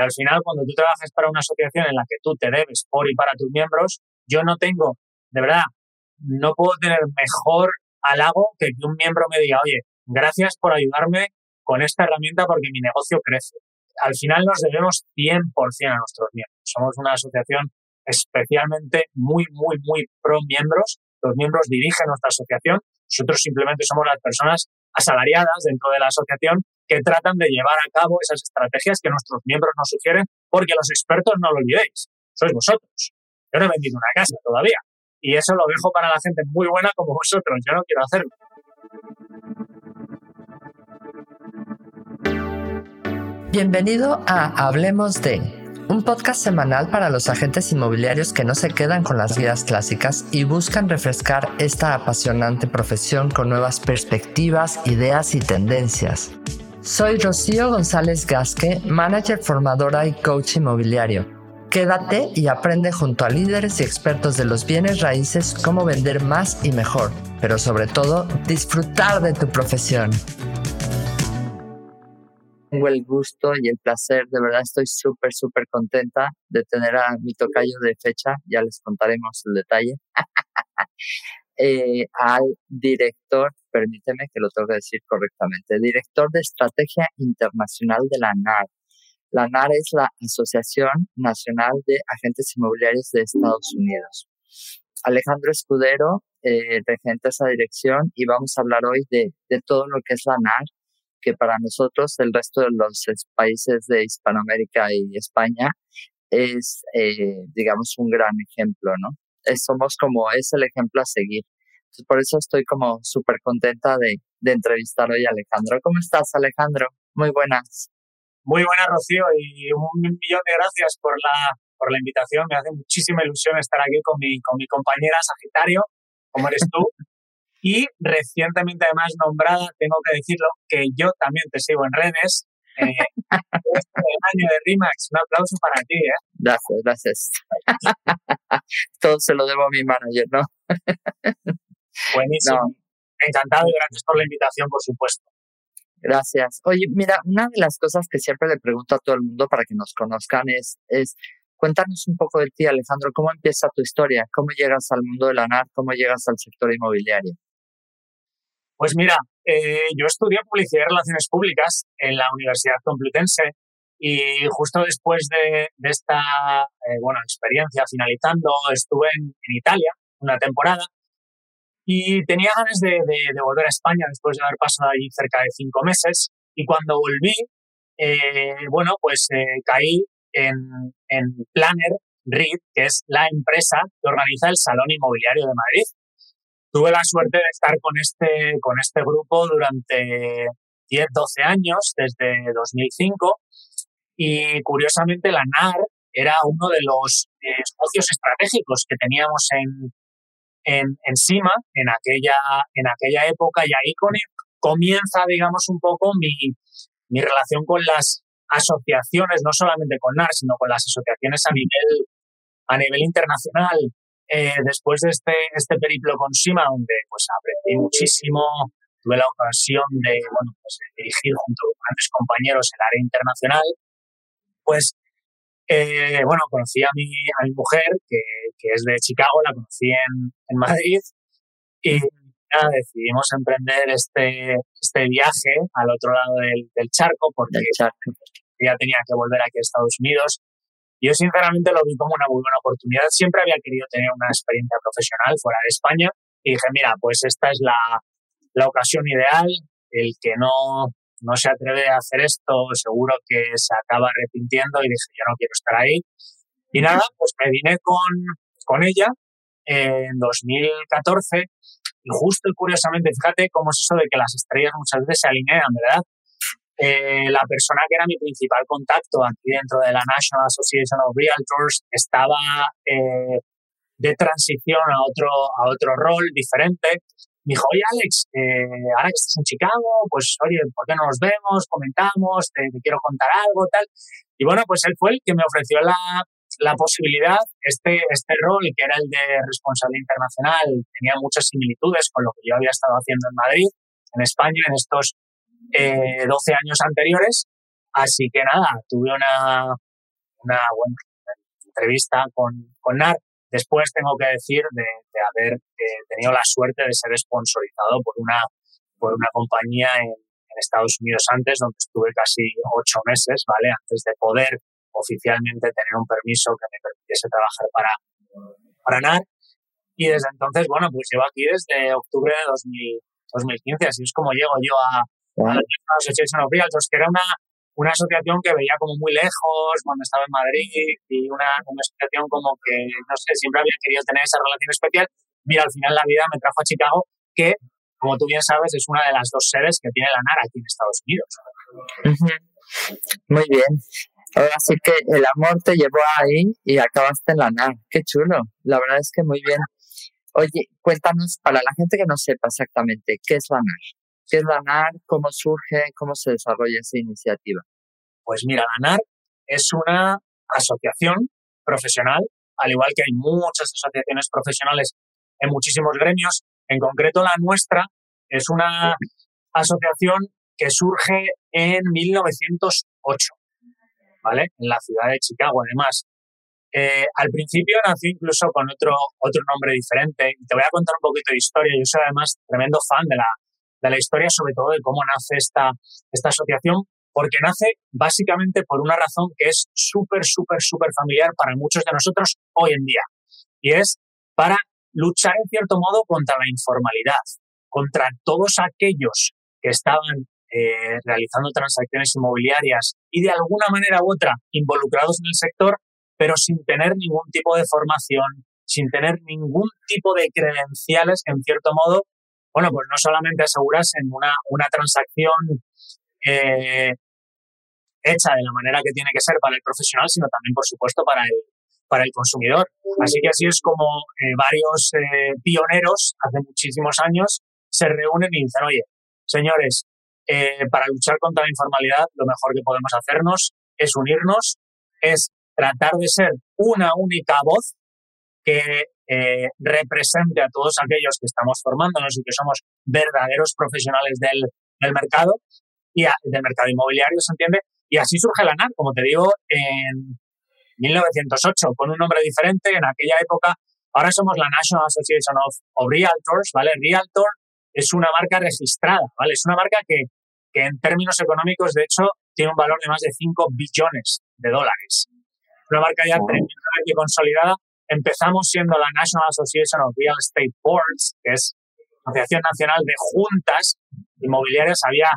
Al final, cuando tú trabajas para una asociación en la que tú te debes por y para tus miembros, yo no tengo, de verdad, no puedo tener mejor halago que que un miembro me diga, oye, gracias por ayudarme con esta herramienta porque mi negocio crece. Al final nos debemos 100% a nuestros miembros. Somos una asociación especialmente muy, muy, muy pro miembros. Los miembros dirigen nuestra asociación. Nosotros simplemente somos las personas asalariadas dentro de la asociación que tratan de llevar a cabo esas estrategias que nuestros miembros nos sugieren, porque los expertos no lo olvidéis, sois vosotros. Yo no he vendido una casa todavía. Y eso lo dejo para la gente muy buena como vosotros. Yo no quiero hacerlo. Bienvenido a Hablemos de, un podcast semanal para los agentes inmobiliarios que no se quedan con las guías clásicas y buscan refrescar esta apasionante profesión con nuevas perspectivas, ideas y tendencias. Soy Rocío González Gasque, manager formadora y coach inmobiliario. Quédate y aprende junto a líderes y expertos de los bienes raíces cómo vender más y mejor, pero sobre todo disfrutar de tu profesión tengo el gusto y el placer, de verdad estoy súper, súper contenta de tener a mi tocayo de fecha, ya les contaremos el detalle, eh, al director, permíteme que lo tengo que decir correctamente, director de Estrategia Internacional de la NAR. La NAR es la Asociación Nacional de Agentes Inmobiliarios de Estados Unidos. Alejandro Escudero, eh, regente esa dirección, y vamos a hablar hoy de, todo lo que es la NAR, que para nosotros, el resto de los países de Hispanoamérica y España, es, eh, digamos, un gran ejemplo, ¿no? somos como, es el ejemplo a seguir. Por eso estoy como súper contenta de, de entrevistar hoy a Alejandro. ¿Cómo estás, Alejandro? Muy buenas. Muy buenas, Rocío, y un millón de gracias por la, por la invitación. Me hace muchísima ilusión estar aquí con mi, con mi compañera Sagitario, como eres tú. Y recientemente además nombrada, tengo que decirlo, que yo también te sigo en redes. Eh, este año de RIMAX, un aplauso para ti. ¿eh? Gracias, gracias. Todo se lo debo a mi manager, ¿no? Buenísimo. Encantado y gracias por la invitación, por supuesto. Gracias. Oye, mira, una de las cosas que siempre le pregunto a todo el mundo para que nos conozcan es, es cuéntanos un poco de ti, Alejandro, ¿cómo empieza tu historia? ¿Cómo llegas al mundo de la NAR? ¿Cómo llegas al sector inmobiliario? Pues mira, eh, yo estudié publicidad y relaciones públicas en la Universidad Complutense y justo después de, esta eh, bueno, experiencia finalizando, estuve en, Italia una temporada y tenía ganas de, volver a España después de haber pasado allí cerca de cinco meses. Y cuando volví, eh, bueno, pues caí en, en Planner REIT, que es la empresa que organiza el Salón Inmobiliario de Madrid. Tuve la suerte de estar con este, con este grupo durante 10, 12 años, desde 2005, y curiosamente la NAR era uno de los eh, socios estratégicos que teníamos en, en, en SIMA en aquella, en aquella época, y ahí con, comienza, digamos, un poco mi, mi relación con las asociaciones, no solamente con NAR, sino con las asociaciones a nivel, a nivel internacional. Eh, después de este, este periplo con Sima, donde pues aprendí muchísimo, tuve la ocasión de, bueno, pues, dirigir junto con grandes compañeros el área internacional, pues eh, bueno, conocí a mi, a mi mujer, que, que, es de Chicago, la conocí en, en Madrid, y nada, decidimos emprender este, este viaje al otro lado del, del charco, porque ya tenía que volver aquí a Estados Unidos yo sinceramente lo vi como una muy buena oportunidad. Siempre había querido tener una experiencia profesional fuera de España y dije, mira, pues esta es la, la ocasión ideal. El que no, no se atreve a hacer esto seguro que se acaba arrepintiendo y dije, yo no quiero estar ahí. Y nada, pues me vine con, con ella en 2014 y justo y curiosamente, fíjate cómo es eso de que las estrellas muchas veces se alinean, ¿verdad? Eh, la persona que era mi principal contacto aquí dentro de la National Association of Realtors estaba eh, de transición a otro, a otro rol diferente. Me dijo, oye Alex, eh, ahora que estás en Chicago, pues oye, ¿por qué no nos vemos? Comentamos, te, quiero contar algo, tal. Y bueno, pues él fue el que me ofreció la, la posibilidad, este, este rol que era el de responsable internacional, tenía muchas similitudes con lo que yo había estado haciendo en Madrid, en España, en estos eh, 12 años anteriores. Así que nada, tuve una, una buena entrevista con, con NAR. Después tengo que decir de, haber eh, tenido la suerte de ser sponsorizado por una, por una compañía en, Estados Unidos antes, donde estuve casi ocho meses, ¿vale? Antes de poder oficialmente tener un permiso que me permitiese trabajar para, para NAR. Y desde entonces, bueno, pues llevo aquí desde octubre de 2015, así es como llego yo a, a la Association of Realtors, que era una, una asociación que veía como muy lejos cuando estaba en Madrid y una, una asociación como que, no sé, siempre había querido tener esa relación especial. Mira, al final la vida me trajo a Chicago, que, como tú bien sabes, es una de las dos sedes que tiene la NAR aquí en Estados Unidos. Muy bien. Ahora sí que el amor te llevó ahí y acabaste en la NAR. Qué chulo. La verdad es que muy bien. Oye, cuéntanos, para la gente que no sepa exactamente, ¿qué es la NAR? ¿Qué es la NAR? ¿Cómo surge? ¿Cómo se desarrolla esa iniciativa? Pues mira, la NAR es una asociación profesional, al igual que hay muchas asociaciones profesionales en muchísimos gremios. En concreto, la nuestra es una asociación que surge en 1908, ¿vale? En la ciudad de Chicago, además. Eh, al principio nació incluso con otro, otro nombre diferente. Te voy a contar un poquito de historia. Yo soy además tremendo fan de la, de la historia, sobre todo de cómo nace esta, esta asociación, porque nace básicamente por una razón que es súper, súper, súper familiar para muchos de nosotros hoy en día. Y es para luchar en cierto modo contra la informalidad, contra todos aquellos que estaban eh, realizando transacciones inmobiliarias y de alguna manera u otra involucrados en el sector, pero sin tener ningún tipo de formación, sin tener ningún tipo de credenciales, en cierto modo, bueno, pues no solamente asegurasen una, una transacción eh, hecha de la manera que tiene que ser para el profesional, sino también, por supuesto, para el, para el consumidor. Así que así es como eh, varios eh, pioneros hace muchísimos años se reúnen y dicen, oye, señores, para luchar contra la informalidad, lo mejor que podemos hacernos es unirnos, es tratar de ser una única voz que represente a todos aquellos que estamos formándonos y que somos verdaderos profesionales del, del mercado y del mercado inmobiliario, ¿se entiende? Y así surge la NAR, como te digo, en 1908, con un nombre diferente. En aquella época, ahora somos la National Association of, Realtors, ¿vale? Realtor es una marca registrada, ¿vale? Es una marca que, que en términos económicos, de hecho, tiene un valor de más de 5 billones de dólares. Una marca ya tremendamente consolidada. Empezamos siendo la National Association of Real Estate Boards, que es la Asociación Nacional de Juntas Inmobiliarias. Había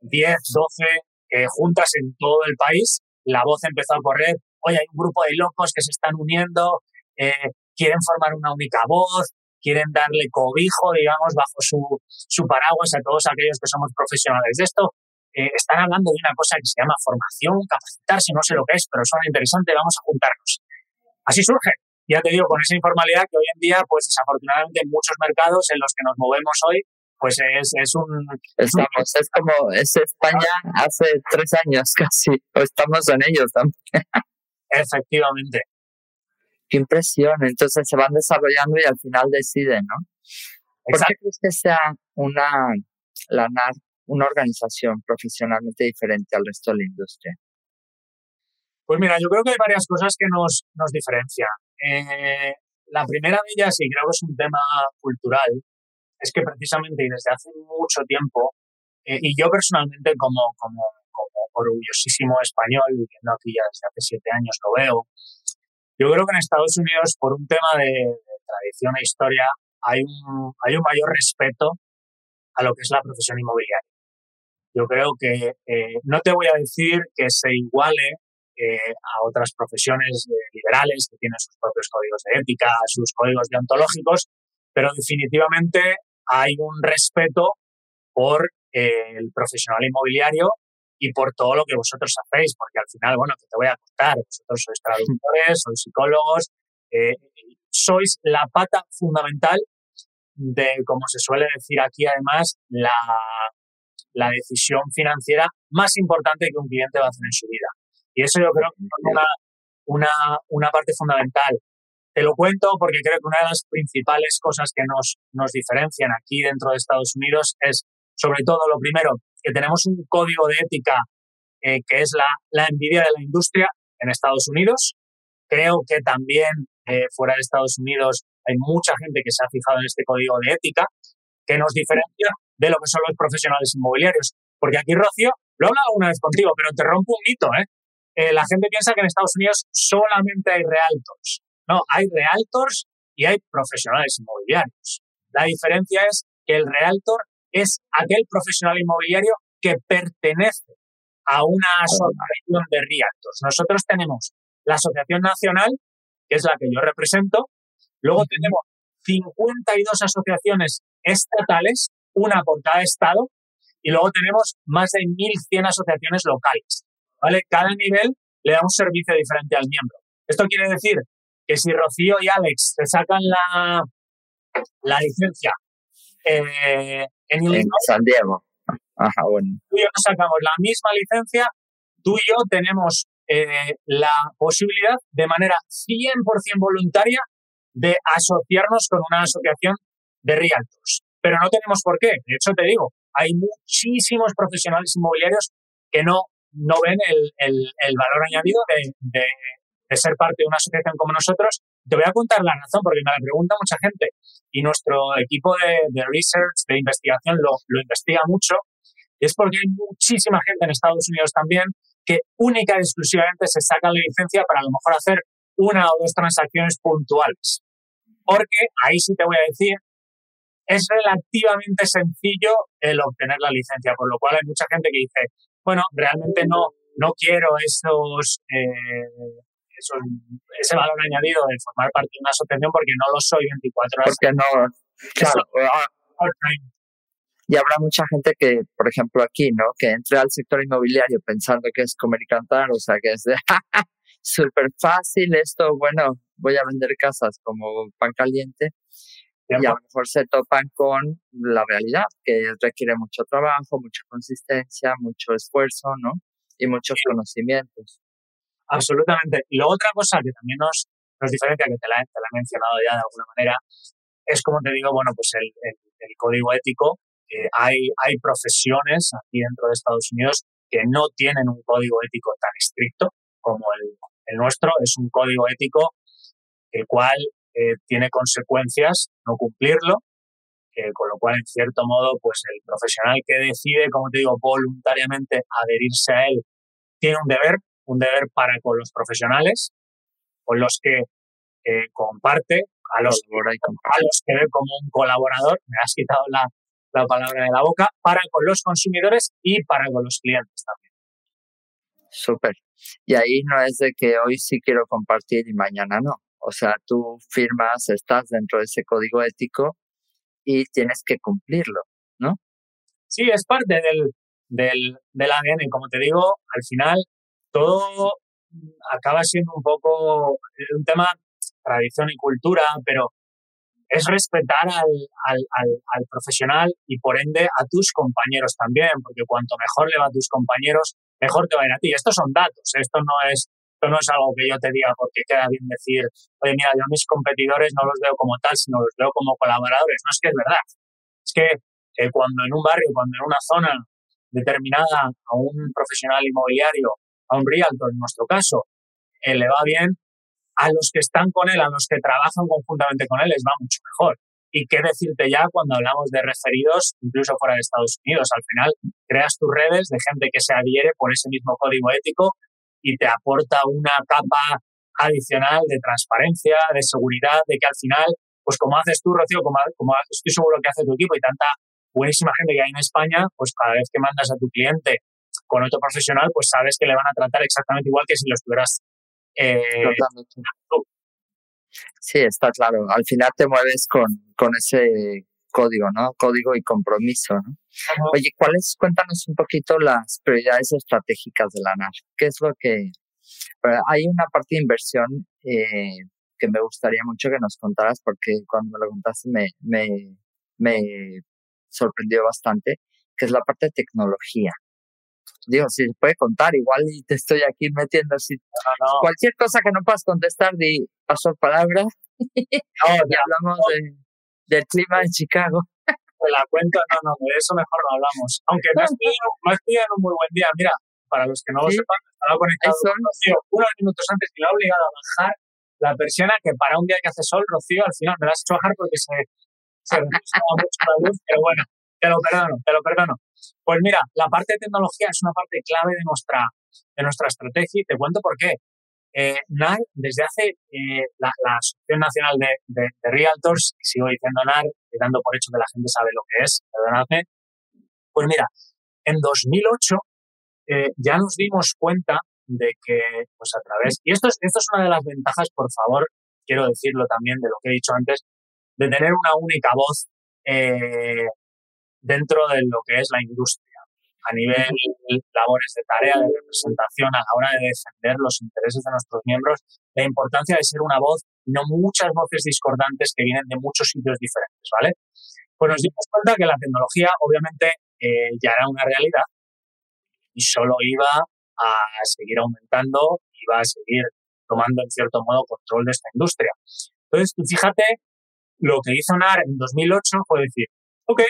10, 12 eh, juntas en todo el país. La voz empezó a correr, oye, hay un grupo de locos que se están uniendo, eh, quieren formar una única voz, quieren darle cobijo, digamos, bajo su, su paraguas a todos aquellos que somos profesionales de esto. Eh, están hablando de una cosa que se llama formación, capacitarse, no sé lo que es, pero suena interesante, vamos a juntarnos. Así surge. Ya te digo, con esa informalidad que hoy en día, pues desafortunadamente en muchos mercados en los que nos movemos hoy, pues es, es un... Estamos, es como, es España hace tres años casi, o estamos en ellos también. Efectivamente. Qué impresión, entonces se van desarrollando y al final deciden, ¿no? ¿Por qué crees que sea una, la NAR, una organización profesionalmente diferente al resto de la industria? Pues mira, yo creo que hay varias cosas que nos, nos diferencian. Eh, la primera de ellas, y creo que es un tema cultural, es que precisamente y desde hace mucho tiempo, eh, y yo personalmente como, como, como orgullosísimo español, viviendo aquí ya desde hace siete años lo veo, yo creo que en Estados Unidos, por un tema de, tradición e historia, hay un, hay un mayor respeto a lo que es la profesión inmobiliaria. Yo creo que eh, no te voy a decir que se iguale eh, a otras profesiones liberales que tienen sus propios códigos de ética, sus códigos deontológicos, pero definitivamente hay un respeto por eh, el profesional inmobiliario y por todo lo que vosotros hacéis, porque al final, bueno, que te voy a contar, vosotros sois traductores, sois psicólogos, eh, sois la pata fundamental de, como se suele decir aquí además, la, la decisión financiera más importante que un cliente va a hacer en su vida. Y eso yo creo que es una, una, una parte fundamental. Te lo cuento porque creo que una de las principales cosas que nos, nos diferencian aquí dentro de Estados Unidos es, sobre todo, lo primero, que tenemos un código de ética eh, que es la, la envidia de la industria. en Estados Unidos. Creo que también eh, fuera de Estados Unidos hay mucha gente que se ha fijado en este código de ética que nos diferencia de lo que son los profesionales inmobiliarios. Porque aquí, Rocío, lo he hablado una vez contigo, pero te rompo un mito, ¿eh? ¿eh? la gente piensa que en Estados Unidos solamente hay realtors. No, hay realtors y hay profesionales inmobiliarios. La diferencia es que el realtor es aquel profesional inmobiliario que pertenece a una asociación de realtors. Nosotros tenemos la Asociación Nacional, que es la que yo represento, luego tenemos 52 asociaciones estatales, una por cada estado, y luego tenemos más de 1.100 asociaciones locales. ¿vale? Cada nivel le da un servicio diferente al miembro. Esto quiere decir que si Rocío y Alex te sacan la, la licencia eh, en, San Diego, Ajá, bueno. tú y yo nos sacamos la misma licencia, tú y yo tenemos eh, la posibilidad de manera 100% voluntaria de asociarnos con una asociación de realtors. Pero no tenemos por qué. De hecho, te digo, hay muchísimos profesionales inmobiliarios que no, no ven el, el, valor añadido de, de, de, ser parte de una asociación como nosotros. Te voy a contar la razón porque me la pregunta mucha gente y nuestro equipo de, research, de investigación, lo, investiga mucho. Es porque hay muchísima gente en Estados Unidos también que única y exclusivamente se saca la licencia para a lo mejor hacer una o dos transacciones puntuales. Porque ahí sí te voy a decir es relativamente sencillo el obtener la licencia, por lo cual hay mucha gente que dice, bueno, realmente no, no quiero esos, eh, ese valor añadido de formar parte de una asociación porque no lo soy 24 horas. Porque no, claro. Ah, y habrá mucha gente que, por ejemplo, aquí, ¿no? Que entre al sector inmobiliario pensando que es comer y cantar, o sea, que es súper fácil esto, bueno, voy a vender casas como pan caliente y a lo mejor se topan con la realidad, que requiere mucho trabajo, mucha consistencia, mucho esfuerzo, ¿no? Y muchos conocimientos. Absolutamente. Y luego otra cosa que también nos, nos diferencia, que te la, te la, he mencionado ya de alguna manera, es como te digo, bueno, pues el, el, código ético. Eh, hay, hay profesiones aquí dentro de Estados Unidos que no tienen un código ético tan estricto como el, el nuestro. Es un código ético el cual tiene consecuencias no cumplirlo, con lo cual, en cierto modo, pues el profesional que decide, como te digo, voluntariamente adherirse a él, tiene un deber, un deber para con los profesionales, con los que eh, comparte, a los, a los que ve como un colaborador, me has quitado la, la palabra de la boca, para con los consumidores y para con los clientes también. Súper. Y ahí no es de que hoy sí quiero compartir y mañana no. O sea, tú firmas, estás dentro de ese código ético y tienes que cumplirlo, ¿no? Sí, es parte del, del, del ADN. Como te digo, al final todo acaba siendo un poco un tema tradición y cultura, pero es respetar al, al, al, al, profesional y por ende a tus compañeros también, porque cuanto mejor le va a tus compañeros, mejor te va a ir a ti. Estos son datos, esto no es esto no es algo que yo te diga porque queda bien decir, oye, mira, yo a mis competidores no los veo como tal, sino los veo como colaboradores. No es que es verdad. Es que eh, cuando en un barrio, cuando en una zona determinada a un profesional inmobiliario, a un realtor en nuestro caso, eh, le va bien, a los que están con él, a los que trabajan conjuntamente con él, les va mucho mejor. Y qué decirte ya cuando hablamos de referidos, incluso fuera de Estados Unidos. Al final, creas tus redes de gente que se adhiere por ese mismo código ético y te aporta una capa adicional de transparencia, de seguridad, de que al final, pues como haces tú, Rocío, como, como estoy seguro que hace tu equipo y tanta buenísima gente que hay en España, pues cada vez que mandas a tu cliente con otro profesional, pues sabes que le van a tratar exactamente igual que si lo estuvieras eh, Sí, está claro. Al final te mueves con, con ese código, ¿no? Código y compromiso, ¿no? Oye, ¿cuáles, cuéntanos un poquito las prioridades estratégicas de la NAR? ¿Qué es lo que... Hay una parte de inversión eh, que me gustaría mucho que nos contaras porque cuando me lo contaste me, me, me sorprendió bastante, que es la parte de tecnología. Digo, si puede contar, igual y te estoy aquí metiendo así. Cualquier cosa que no puedas contestar, di paso palabra. y hablamos de, del clima en Chicago. Te la cuento, no, no, de eso mejor no hablamos. Aunque me has pillado, un muy buen día. Mira, para los que no lo sepan, estaba conectado con Rocío unos minutos antes y lo ha obligado a bajar la persiana que para un día que hace sol, Rocío, al final me la has hecho bajar porque se, se mucho la luz, pero bueno, te lo perdono, te lo perdono. Pues mira, la parte de tecnología es una parte clave de nuestra, de nuestra estrategia y te cuento por qué. Eh, NAR, desde hace eh, la, Asociación Nacional de, de, Realtors, y sigo diciendo NAR, dando por hecho que la gente sabe lo que es, perdonadme, pues mira, en 2008 eh, ya nos dimos cuenta de que, pues a través, y esto es, esto es una de las ventajas, por favor, quiero decirlo también de lo que he dicho antes, de tener una única voz eh, dentro de lo que es la industria, a nivel labores de tarea, de representación, a la hora de defender los intereses de nuestros miembros, la importancia de ser una voz y no muchas voces discordantes que vienen de muchos sitios diferentes, ¿vale? Pues nos dimos cuenta que la tecnología obviamente eh, ya era una realidad y solo iba a seguir aumentando, iba a seguir tomando en cierto modo control de esta industria. Entonces, fíjate, lo que hizo NAR en 2008 fue decir, ok,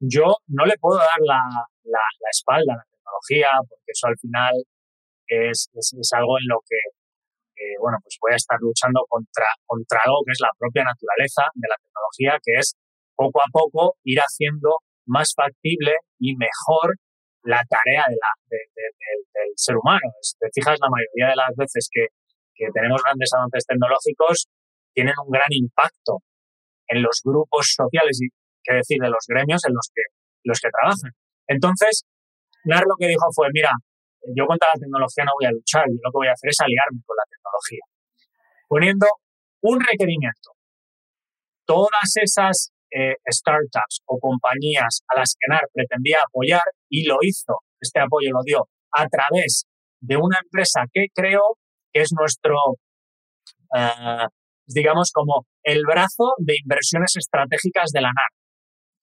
yo no le puedo dar la, la, espalda a la tecnología porque eso al final es, es, algo en lo que, eh, bueno, pues voy a estar luchando contra, contra algo que es la propia naturaleza de la tecnología, que es poco a poco ir haciendo más factible y mejor la tarea de la, del ser humano. Te fijas, la mayoría de las veces que, que tenemos grandes avances tecnológicos tienen un gran impacto en los grupos sociales y, qué decir, de los gremios en los que, los que trabajan. Entonces, NAR lo que dijo fue, mira, yo contra la tecnología no voy a luchar, yo lo que voy a hacer es aliarme con la tecnología. Poniendo un requerimiento. Todas esas eh, startups o compañías a las que NAR pretendía apoyar y lo hizo, este apoyo lo dio a través de una empresa que creo que es nuestro, eh, digamos, como el brazo de inversiones estratégicas de la NAR.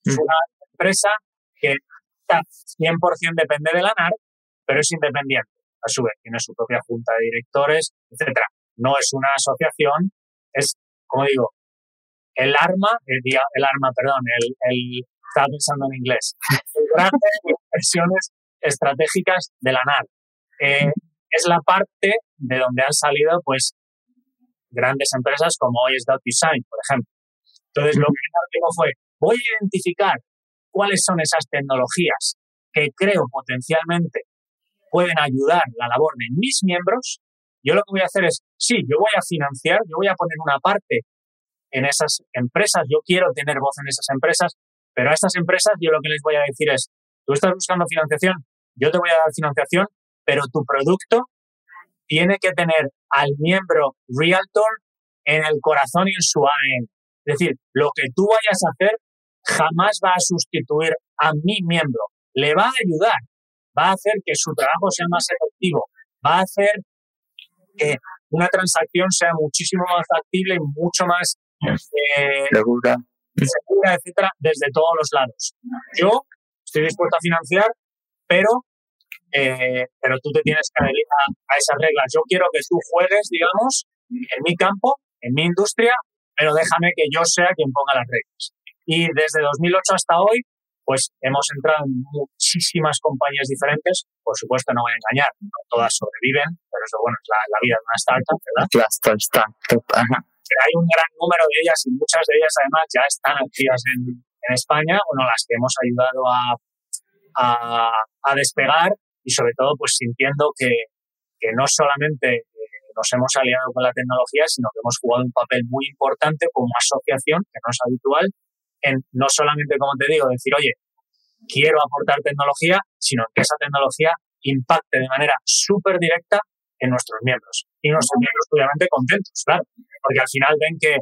Es mm. una empresa que está 100% depende de la NAR, pero es independiente. A su vez, tiene su propia junta de directores, etcétera. No es una asociación, es, como digo, el arma, el, el arma, perdón, el, el, estaba pensando en inglés, el brazo de inversiones estratégicas de la NAR. Eh, es la parte de donde han salido, pues, grandes empresas como hoy es Design, por ejemplo. Entonces, lo que dijo fue, voy a identificar cuáles son esas tecnologías que creo potencialmente pueden ayudar la labor de mis miembros. Yo lo que voy a hacer es, sí, yo voy a financiar, yo voy a poner una parte en esas empresas, yo quiero tener voz en esas empresas, pero a estas empresas yo lo que les voy a decir es, tú estás buscando financiación, yo te voy a dar financiación, pero tu producto tiene que tener al miembro Realtor en el corazón y en su ADN. Es decir, lo que tú vayas a hacer jamás va a sustituir a mi miembro. Le va a ayudar, va a hacer que su trabajo sea más efectivo, va a hacer que una transacción sea muchísimo más factible y mucho más eh, segura. segura, etcétera, desde todos los lados. Yo estoy dispuesto a financiar, pero eh, pero tú te tienes que adherir a, esas reglas. Yo quiero que tú juegues, digamos, en mi campo, en mi industria, pero déjame que yo sea quien ponga las reglas. Y desde 2008 hasta hoy, pues hemos entrado en muchísimas compañías diferentes. Por supuesto, no voy a engañar, no todas sobreviven, pero eso, bueno, es la, vida de una startup, ¿verdad? La startup, Pero hay un gran número de ellas y muchas de ellas además ya están activas en, en España, bueno, las que hemos ayudado a, a, a despegar y sobre todo pues sintiendo que, que no solamente eh, nos hemos aliado con la tecnología, sino que hemos jugado un papel muy importante como asociación, que no es habitual, no solamente, como te digo, decir, oye, quiero aportar tecnología, sino que esa tecnología impacte de manera súper directa en nuestros miembros. Y nuestros miembros, obviamente, contentos, claro, porque al final ven que,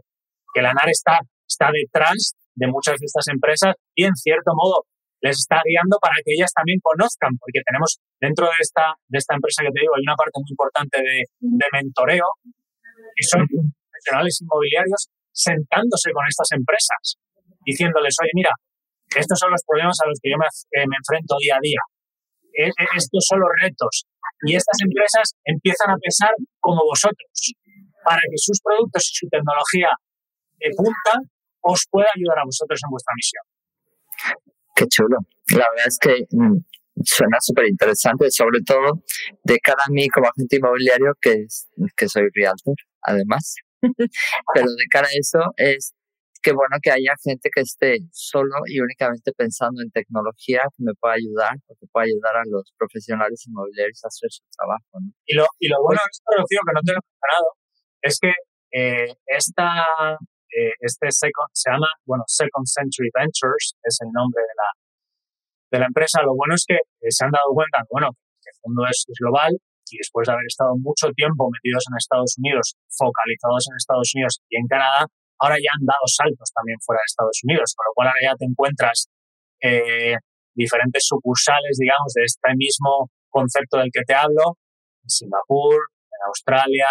que la NAR está, está detrás de muchas de estas empresas y, en cierto modo, les está guiando para que ellas también conozcan, porque tenemos dentro de esta, de esta empresa que te digo, hay una parte muy importante de, de mentoreo, y son profesionales inmobiliarios sentándose con estas empresas diciéndoles, oye, mira, estos son los problemas a los que yo me, eh, me enfrento día a día. E, e, estos son los retos. Y estas empresas empiezan a pensar como vosotros, para que sus productos y su tecnología de punta os pueda ayudar a vosotros en vuestra misión. Qué chulo. La verdad es que mm, Suena súper interesante, sobre todo de cara a mí como agente inmobiliario, que, que soy realtor, además. Pero de cara a eso, es que bueno que haya gente que esté solo y únicamente pensando en tecnología que me pueda ayudar o que pueda ayudar a los profesionales inmobiliarios a hacer su trabajo. Y, lo, y lo bueno de esto, Rocío, que no te lo he mencionado, es que eh, esta, eh, este second, se llama, bueno, Second Century Ventures, es el nombre de la, de la empresa. Lo bueno es que eh, se han dado cuenta, bueno, que el mundo es, global y después de haber estado mucho tiempo metidos en Estados Unidos, focalizados en Estados Unidos y en Canadá, ahora ya han dado saltos también fuera de Estados Unidos, con lo cual ahora ya te encuentras eh, diferentes sucursales, digamos, de este mismo concepto del que te hablo, en Singapur, en Australia,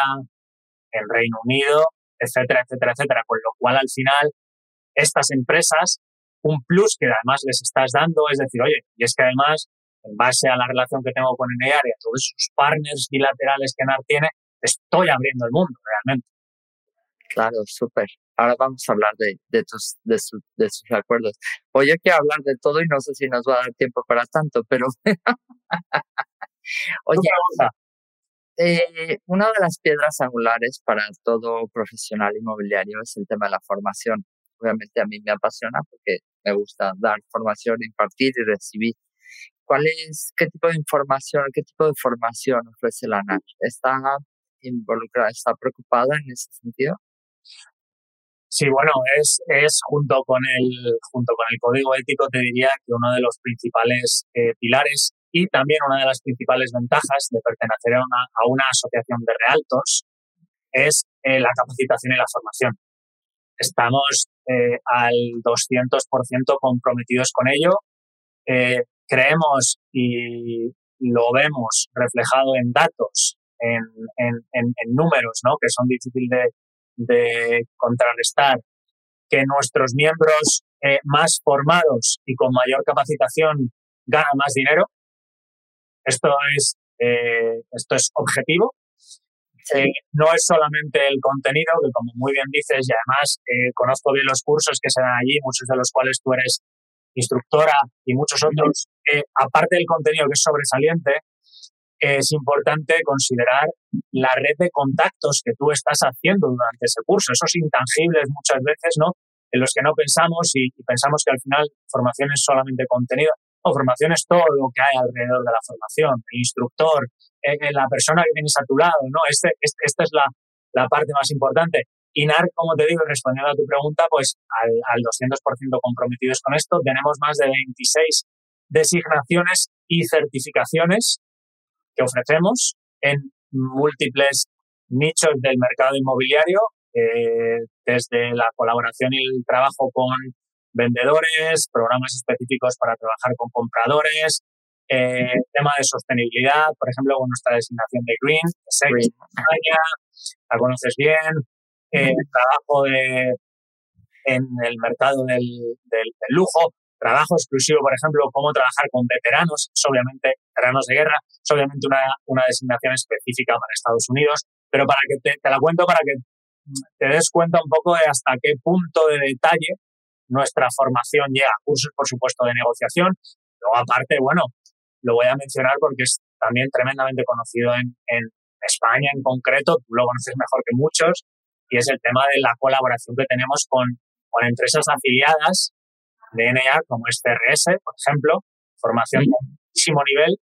en Reino Unido, etcétera, etcétera, etcétera. Con lo cual, al final, estas empresas, un plus que además les estás dando es decir, oye, y es que además, en base a la relación que tengo con NEAR y a todos esos partners bilaterales que NAR tiene, estoy abriendo el mundo realmente. Claro, súper. Ahora vamos a hablar de, de, tus, de, de sus acuerdos. Hoy yo quiero hablar de todo y no sé si nos va a dar tiempo para tanto, pero... Oye, eh, una de las piedras angulares para todo profesional inmobiliario es el tema de la formación. Obviamente a mí me apasiona porque me gusta dar formación, impartir y recibir. ¿Cuál es, qué tipo de información, qué tipo de formación ofrece la NAR? ¿Está involucrada, está preocupada en ese sentido? Sí, bueno, es, es junto, con el, junto con el código ético, te diría que uno de los principales eh, pilares y también una de las principales ventajas de pertenecer a una, asociación de realtors es eh, la capacitación y la formación. Estamos eh, al 200% comprometidos con ello. creemos y lo vemos reflejado en datos, en, en, en números, ¿no? que son difíciles de, de contrarrestar que nuestros miembros eh, más formados y con mayor capacitación ganan más dinero. Esto es, eh, esto es objetivo. Eh, no es solamente el contenido, que como muy bien dices, y además conozco bien los cursos que se dan allí, muchos de los cuales tú eres instructora y muchos otros, aparte del contenido que es sobresaliente, es importante considerar la red de contactos que tú estás haciendo durante ese curso, esos intangibles muchas veces, ¿no? En los que no pensamos y, pensamos que al final formación es solamente contenido. No, formación es todo lo que hay alrededor de la formación, el instructor, eh, eh, la persona que tienes a tu lado, ¿no? Este, este esta es la, la parte más importante. INAR, como te digo, respondiendo a tu pregunta, pues al, al 200% comprometidos con esto, tenemos más de 26 designaciones y certificaciones que ofrecemos en múltiples nichos del mercado inmobiliario, eh, desde la colaboración y el trabajo con vendedores, programas específicos para trabajar con compradores, eh, tema de sostenibilidad, por ejemplo, con nuestra designación de Green, de España, la conoces bien, eh, trabajo de, en el mercado del, del, del, lujo, trabajo exclusivo, por ejemplo, cómo trabajar con veteranos, obviamente veteranos de guerra, es obviamente una, una designación específica para Estados Unidos, pero para que te, te la cuento para que te des cuenta un poco de hasta qué punto de detalle nuestra formación llega. Cursos, por supuesto, de negociación. Luego, aparte, bueno, lo voy a mencionar porque es también tremendamente conocido en, en España en concreto, tú lo conoces mejor que muchos, y es el tema de la colaboración que tenemos con, con empresas afiliadas DNA como es CRS, por ejemplo, formación de altísimo nivel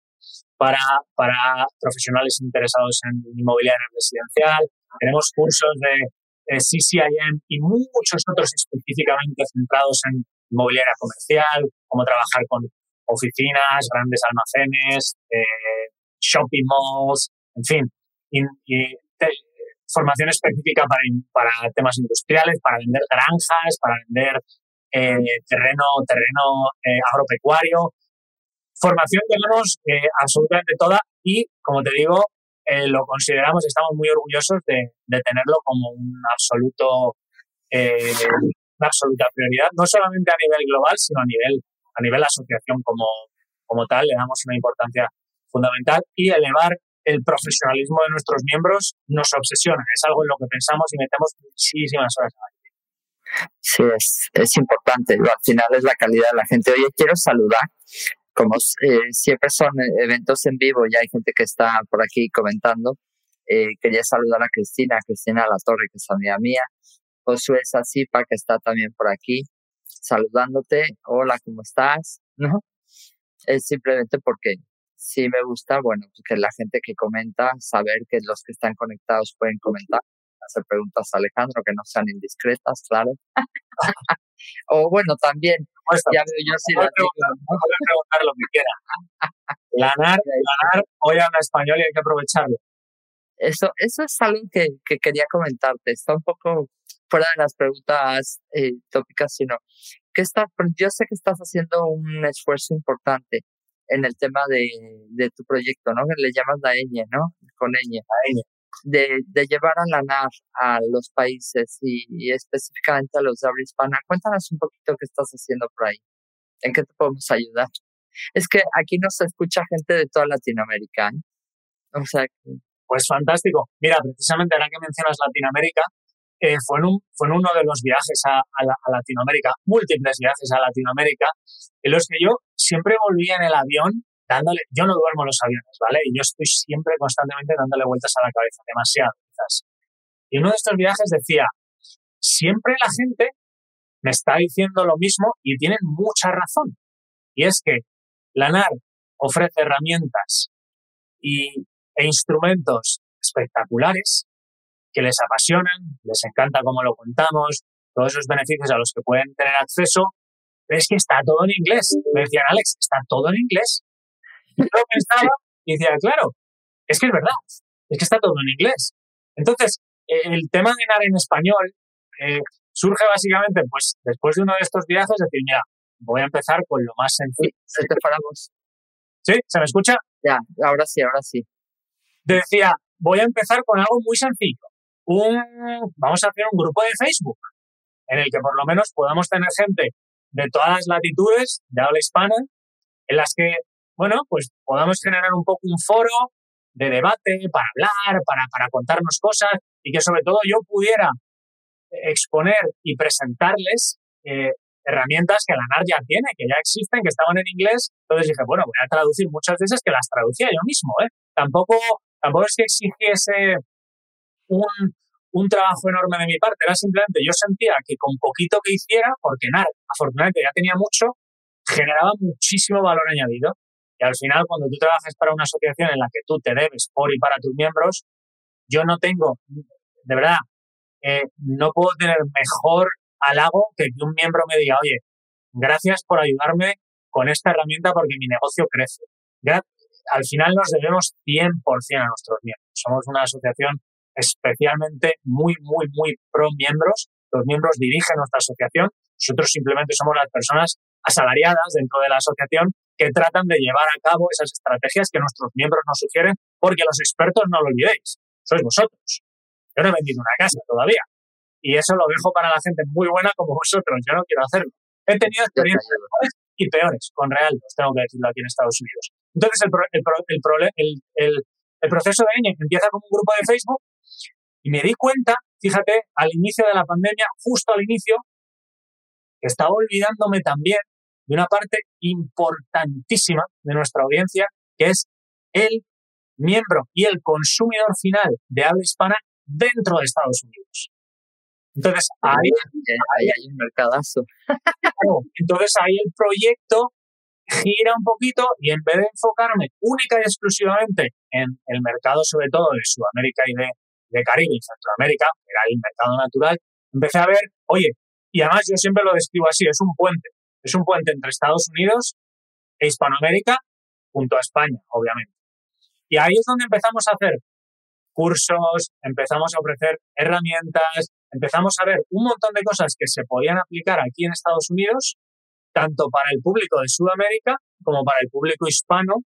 para, para profesionales interesados en inmobiliaria residencial. Tenemos cursos de, CCIM y muchos otros específicamente centrados en inmobiliaria comercial, cómo trabajar con oficinas, grandes almacenes, eh, shopping malls, en fin, y, formación específica para, para temas industriales, para vender granjas, para vender eh, terreno, terreno eh, agropecuario. Formación tenemos eh, absolutamente toda y, como te digo, lo consideramos, estamos muy orgullosos de, tenerlo como un absoluto, una absoluta prioridad, no solamente a nivel global, sino a nivel, a nivel asociación como, como tal, le damos una importancia fundamental y elevar el profesionalismo de nuestros miembros nos obsesiona, es algo en lo que pensamos y metemos muchísimas horas Sí, es, es importante. Al final es la calidad de la gente. Oye, quiero saludar como eh, siempre son eventos en vivo y hay gente que está por aquí comentando, eh, quería saludar a Cristina, Cristina La Torre, que es amiga mía, Josué Sacipa, que está también por aquí, saludándote. Hola, ¿cómo estás? ¿No? Es simplemente porque sí me gusta, bueno, pues que la gente que comenta, saber que los que están conectados pueden comentar, hacer preguntas a Alejandro que no sean indiscretas, claro. o bueno, también, ya veo yo si la preguntar lo que quiera. Lanar, Lanar hoy habla español y hay que aprovecharlo. Eso, eso es algo que, que quería comentarte. Está un poco fuera de las preguntas eh, tópicas, sino que está, yo sé que estás haciendo un esfuerzo importante en el tema de, de tu proyecto, ¿no? Que le llamas la ñ, ¿no? Con ñ. De, de llevar a la NAR a los países y, específicamente a los de habla hispana. Cuéntanos un poquito qué estás haciendo por ahí. ¿En qué te podemos ayudar? Es que aquí nos escucha gente de toda Latinoamérica. ¿eh? O sea, pues fantástico. Mira, precisamente ahora que mencionas Latinoamérica, eh, fue, en un, fue en uno de los viajes a, Latinoamérica, múltiples viajes a Latinoamérica, en los que yo siempre volvía en el avión dándole, yo no duermo en los aviones, ¿vale? Y yo estoy siempre constantemente dándole vueltas a la cabeza, demasiado quizás. Y uno de estos viajes decía, siempre la gente me está diciendo lo mismo y tienen mucha razón. Y es que la NAR ofrece herramientas y e instrumentos espectaculares que les apasionan, les encanta cómo lo contamos, todos esos beneficios a los que pueden tener acceso, pero es que está todo en inglés. Me decían, Alex, está todo en inglés. Yo pensaba y decía, claro, es que es verdad, es que está todo en inglés. Entonces, el tema de NAR en español eh, surge básicamente, pues, después de uno de estos viajes, decir, mira, voy a empezar con lo más sencillo. Sí, te paramos. ¿Sí? ¿Se me escucha? Ya, ahora sí, ahora sí decía, voy a empezar con algo muy sencillo. Un, vamos a hacer un grupo de Facebook en el que por lo menos podamos tener gente de todas las latitudes de habla hispana, en las que, bueno, pues podamos generar un poco un foro de debate para hablar, para, para contarnos cosas y que sobre todo yo pudiera exponer y presentarles eh, herramientas que la NAR ya tiene, que ya existen, que estaban en inglés. Entonces dije, bueno, voy a traducir muchas veces que las traducía yo mismo. ¿eh? Tampoco tampoco es que exigiese un, un trabajo enorme de mi parte, era simplemente yo sentía que con poquito que hiciera, porque nada, afortunadamente ya tenía mucho, generaba muchísimo valor añadido. Y al final, cuando tú trabajas para una asociación en la que tú te debes por y para tus miembros, yo no tengo, de verdad, eh, no puedo tener mejor halago que que un miembro me diga, oye, gracias por ayudarme con esta herramienta porque mi negocio crece al final nos debemos 100% a nuestros miembros. Somos una asociación especialmente muy, muy, muy pro miembros. Los miembros dirigen nuestra asociación. Nosotros simplemente somos las personas asalariadas dentro de la asociación que tratan de llevar a cabo esas estrategias que nuestros miembros nos sugieren, porque los expertos no lo olvidéis, sois vosotros. Yo no he vendido una casa todavía. Y eso lo dejo para la gente muy buena como vosotros. Yo no quiero hacerlo. He tenido experiencias mejores y peores con Real, tengo que decirlo aquí en Estados Unidos. Entonces, el, el, el, el proceso de ñ empieza como un grupo de Facebook y me di cuenta, fíjate, al inicio de la pandemia, justo al inicio, que estaba olvidándome también de una parte importantísima de nuestra audiencia, que es el miembro y el consumidor final de habla hispana dentro de Estados Unidos. Entonces, ahí, ahí hay un mercadazo. entonces, ahí el proyecto gira un poquito y en vez de enfocarme única y exclusivamente en el mercado, sobre todo de Sudamérica y de, de Caribe y Centroamérica, que era el mercado natural, empecé a ver, oye, y además yo siempre lo describo así, es un puente, es un puente entre Estados Unidos e Hispanoamérica junto a España, obviamente. Y ahí es donde empezamos a hacer cursos, empezamos a ofrecer herramientas, empezamos a ver un montón de cosas que se podían aplicar aquí en Estados Unidos tanto para el público de Sudamérica como para el público hispano,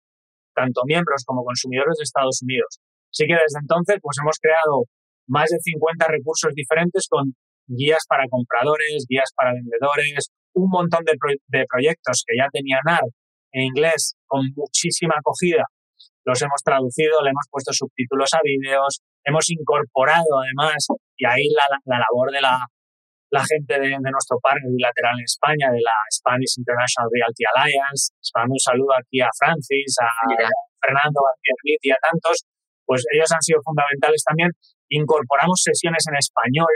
tanto miembros como consumidores de Estados Unidos. Así que desde entonces pues hemos creado más de 50 recursos diferentes con guías para compradores, guías para vendedores, un montón de, de proyectos que ya tenían AR en inglés con muchísima acogida. Los hemos traducido, le hemos puesto subtítulos a vídeos, hemos incorporado además, y ahí la, la labor de la, la gente de, nuestro partner bilateral en España, de la Spanish International Realty Alliance. Un saludo aquí a Francis, a Fernando García y a tantos. Pues ellos han sido fundamentales también. Incorporamos sesiones en español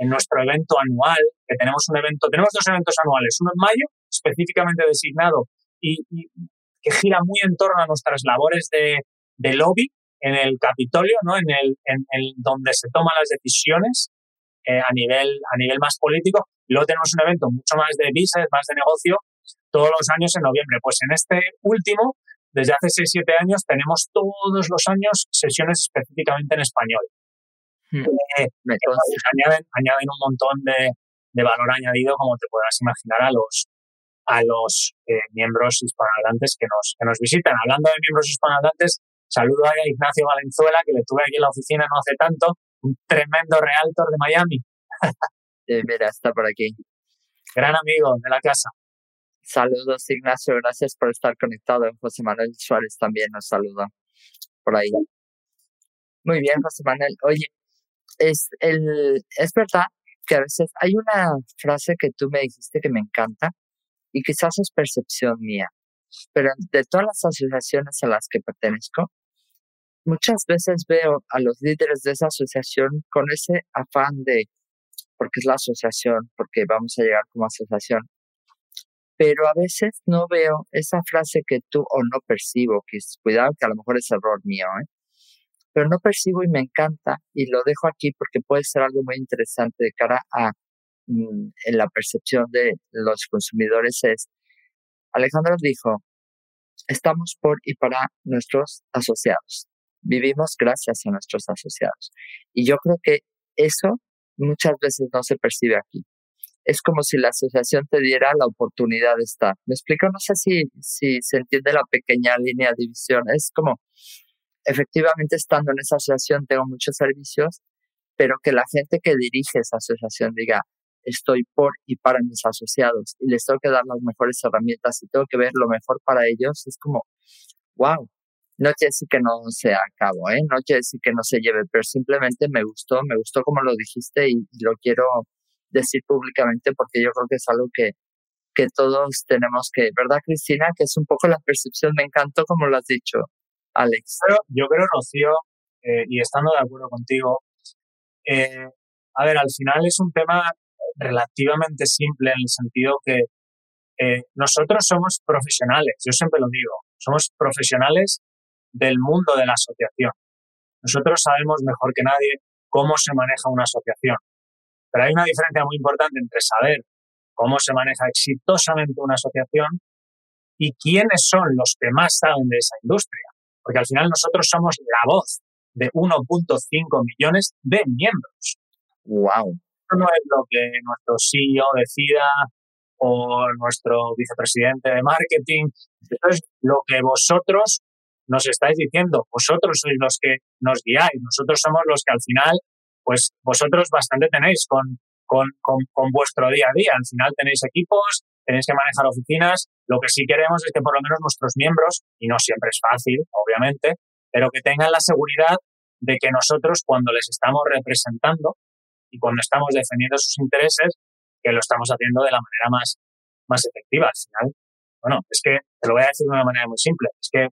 en nuestro evento anual, que tenemos un evento, tenemos dos eventos anuales, uno en mayo, específicamente designado y, que gira muy en torno a nuestras labores de, de lobby en el Capitolio, ¿no? en, el, en, el donde se toman las decisiones eh, a, nivel, a nivel más político. Luego tenemos un evento mucho más de business, más de negocio, todos los años en noviembre. Pues en este último, desde hace 6-7 años, tenemos todos los años sesiones específicamente en español. Hmm. Eh, añaden, añaden un montón de, de valor añadido, como te puedas imaginar, a los, a los eh, miembros hispanohablantes que nos, que nos visitan. Hablando de miembros hispanohablantes, saludo a Ignacio Valenzuela, que le tuve aquí en la oficina no hace tanto, un tremendo realtor de Miami. mira, está por aquí. Gran amigo de la casa. Saludos, Ignacio. Gracias por estar conectado. José Manuel Suárez también nos saluda por ahí. Muy bien, José Manuel. Oye, es, el, es verdad que a veces hay una frase que tú me dijiste que me encanta y quizás es percepción mía, pero de todas las asociaciones a las que pertenezco, muchas veces veo a los líderes de esa asociación con ese afán de, porque es la asociación, porque vamos a llegar como asociación, pero a veces no veo esa frase que tú o no percibo, que cuidado que a lo mejor es error mío, ¿eh? Pero no percibo y me encanta y lo dejo aquí porque puede ser algo muy interesante de cara a mm, en la percepción de los consumidores es, Alejandro dijo, estamos por y para nuestros asociados vivimos gracias a nuestros asociados. Y yo creo que eso muchas veces no se percibe aquí. Es como si la asociación te diera la oportunidad de estar. ¿Me explico? No sé si, si se entiende la pequeña línea de división. Es como, efectivamente, estando en esa asociación tengo muchos servicios, pero que la gente que dirige esa asociación diga, estoy por y para mis asociados y les tengo que dar las mejores herramientas y tengo que ver lo mejor para ellos, es como, wow, no quiere decir que no se acabó, ¿eh? No quiere decir que no se lleve, pero simplemente me gustó, me gustó como lo dijiste y, lo quiero decir públicamente porque yo creo que es algo que, que todos tenemos que, ¿verdad, Cristina? Que es un poco la percepción, me encantó como lo has dicho, Alex. yo creo, Rocío, eh, y estando de acuerdo contigo, eh, a ver, al final es un tema relativamente simple en el sentido que eh, nosotros somos profesionales, yo siempre lo digo, somos profesionales del mundo de la asociación. Nosotros sabemos mejor que nadie cómo se maneja una asociación. Pero hay una diferencia muy importante entre saber cómo se maneja exitosamente una asociación y quiénes son los que más saben de esa industria. Porque al final nosotros somos la voz de 1.5 millones de miembros. ¡Wow! Eso no es lo que nuestro CEO decida o nuestro vicepresidente de marketing. Eso es lo que vosotros nos estáis diciendo, vosotros sois los que nos guiáis, nosotros somos los que al final, pues vosotros bastante tenéis con, con, con, vuestro día a día. Al final tenéis equipos, tenéis que manejar oficinas. Lo que sí queremos es que por lo menos nuestros miembros, y no siempre es fácil, obviamente, pero que tengan la seguridad de que nosotros cuando les estamos representando y cuando estamos defendiendo sus intereses, que lo estamos haciendo de la manera más, más efectiva al final. Bueno, es que te lo voy a decir de una manera muy simple. Es que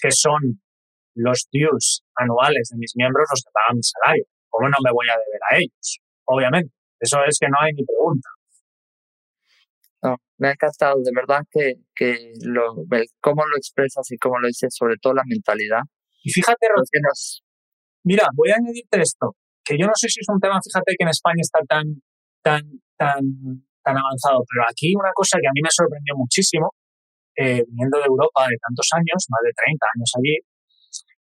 que son los dues anuales de mis miembros los que pagan mi salario. ¿Cómo no me voy a deber a ellos? Obviamente. Eso es que no hay ni pregunta. No, me ha encantado, de verdad que, que lo, cómo lo expresas y cómo lo dices, sobre todo la mentalidad. Y fíjate, que nos... mira, voy a añadirte esto, que yo no sé si es un tema, fíjate que en España está tan, tan, tan, tan avanzado, pero aquí una cosa que a mí me sorprendió muchísimo eh, viniendo de Europa de tantos años, más de 30 años allí,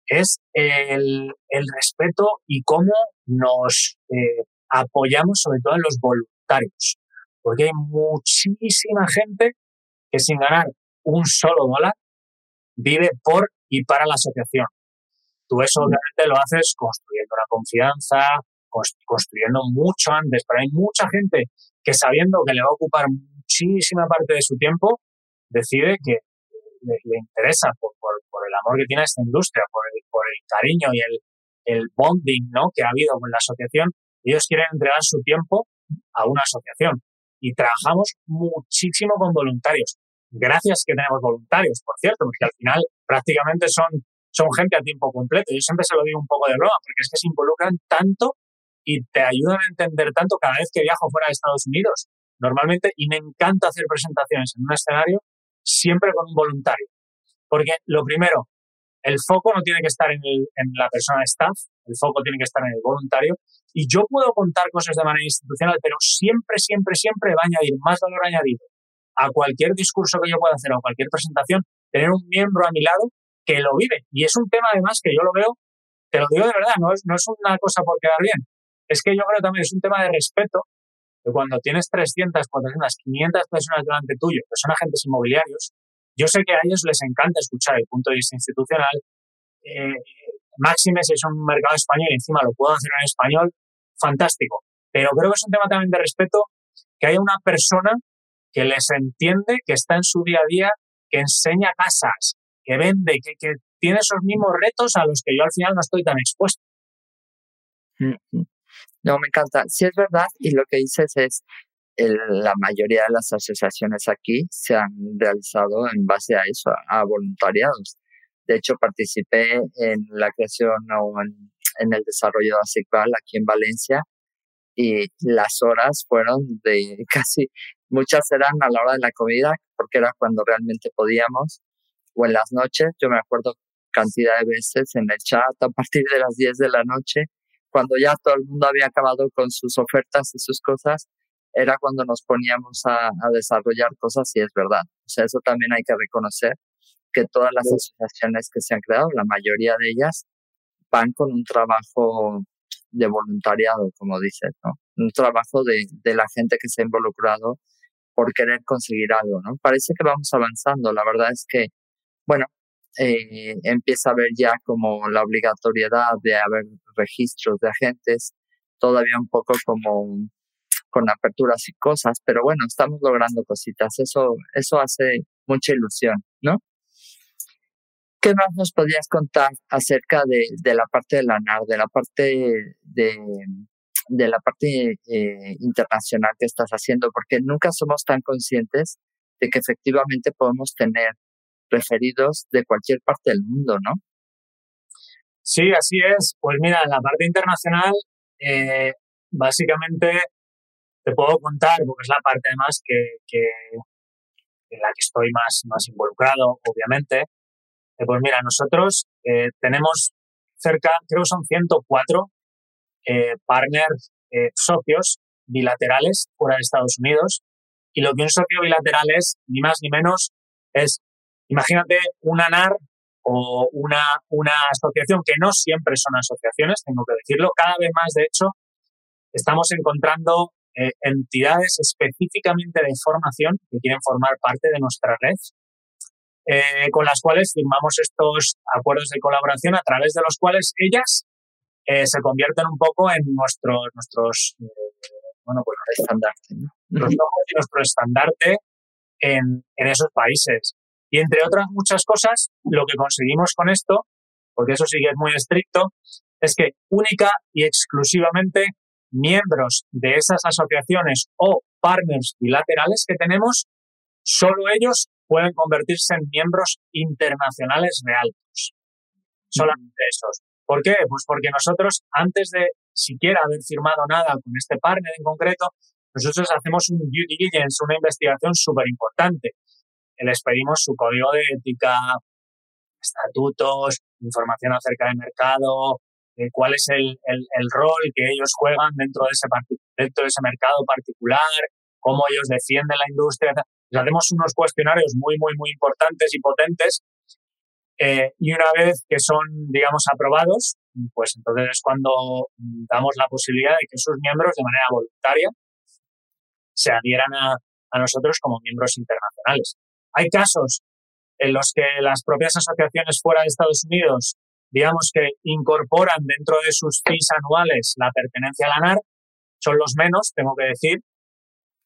es el, el respeto y cómo nos eh, apoyamos sobre todo en los voluntarios. Porque hay muchísima gente que sin ganar un solo dólar vive por y para la asociación. Tú eso obviamente lo haces construyendo una confianza, construyendo mucho antes, pero hay mucha gente que sabiendo que le va a ocupar muchísima parte de su tiempo, decide que le, interesa por, el amor que tiene a esta industria, por el, por el cariño y el, el bonding ¿no? que ha habido con la asociación, ellos quieren entregar su tiempo a una asociación. Y trabajamos muchísimo con voluntarios. Gracias que tenemos voluntarios, por cierto, porque al final prácticamente son, son gente a tiempo completo. Yo siempre se lo digo un poco de broma, porque es que se involucran tanto y te ayudan a entender tanto cada vez que viajo fuera de Estados Unidos. Normalmente, y me encanta hacer presentaciones en un escenario siempre con un voluntario. Porque lo primero, el foco no tiene que estar en, la persona de staff, el foco tiene que estar en el voluntario. Y yo puedo contar cosas de manera institucional, pero siempre, siempre, siempre va a añadir más valor añadido a cualquier discurso que yo pueda hacer o cualquier presentación, tener un miembro a mi lado que lo vive. Y es un tema además que yo lo veo, te lo digo de verdad, no es, no es una cosa por quedar bien. Es que yo creo también es un tema de respeto que cuando tienes 300, 400, 500 personas delante tuyo, que son agentes inmobiliarios, yo sé que a ellos les encanta escuchar el punto de vista institucional. Eh, máxime si es un mercado español y encima lo puedo hacer en español, fantástico. Pero creo que es un tema también de respeto que haya una persona que les entiende, que está en su día a día, que enseña casas, que vende, que, tiene esos mismos retos a los que yo al final no estoy tan expuesto. No, me encanta. Sí es verdad y lo que dices es, la mayoría de las asociaciones aquí se han realizado en base a eso, a voluntariados. De hecho, participé en la creación o en, el desarrollo de ASICVAL aquí en Valencia y las horas fueron de casi, muchas eran a la hora de la comida porque era cuando realmente podíamos o en las noches, yo me acuerdo cantidad de veces en el chat a partir de las 10 de la noche, cuando ya todo el mundo había acabado con sus ofertas y sus cosas, era cuando nos poníamos a, desarrollar cosas y es verdad. O sea, eso también hay que reconocer que todas las asociaciones que se han creado, la mayoría de ellas, van con un trabajo de voluntariado, como dices, ¿no? Un trabajo de, de la gente que se ha involucrado por querer conseguir algo, ¿no? Parece que vamos avanzando. La verdad es que, bueno, eh, empieza a haber ya como la obligatoriedad de haber registros de agentes, todavía un poco como con aperturas y cosas, pero bueno, estamos logrando cositas. Eso, eso hace mucha ilusión, ¿no? ¿Qué más nos podrías contar acerca de, la parte de la NAR, de la parte de, la parte eh, internacional que estás haciendo? Porque nunca somos tan conscientes de que efectivamente podemos tener referidos de cualquier parte del mundo, ¿no? Sí, así es. Pues mira, en la parte internacional, eh, básicamente te puedo contar, porque es la parte además que, que en la que estoy más, más involucrado, obviamente. Pues mira, nosotros eh, tenemos cerca, creo que son 104 eh, partners, eh, socios bilaterales fuera de Estados Unidos. Y lo que un socio bilateral es, ni más ni menos, es, imagínate, una NAR o una, una asociación que no siempre son asociaciones, tengo que decirlo. Cada vez más, de hecho, estamos encontrando entidades específicamente de formación que quieren formar parte de nuestra red, eh, con las cuales firmamos estos acuerdos de colaboración a través de los cuales ellas eh, se convierten un poco en nuestros, nuestros bueno, pues estandarte, nuestro estandarte en, en esos países. Y entre otras muchas cosas, lo que conseguimos con esto, porque eso sí que es muy estricto, es que única y exclusivamente miembros de esas asociaciones o partners bilaterales que tenemos, solo ellos pueden convertirse en miembros internacionales de altos. Solamente esos. ¿Por qué? Pues porque nosotros, antes de siquiera haber firmado nada con este partner en concreto, nosotros hacemos un due diligence, una investigación súper importante. Les pedimos su código de ética, estatutos, información acerca del mercado, cuál es el, el, rol que ellos juegan dentro de, ese, dentro de ese mercado particular, cómo ellos defienden la industria. Hacemos unos cuestionarios muy, muy, muy importantes y potentes eh, y una vez que son, digamos, aprobados, pues entonces es cuando damos la posibilidad de que sus miembros, de manera voluntaria, se adhieran a, a nosotros como miembros internacionales. Hay casos en los que las propias asociaciones fuera de Estados Unidos digamos que incorporan dentro de sus fees anuales la pertenencia a la NAR, son los menos, tengo que decir,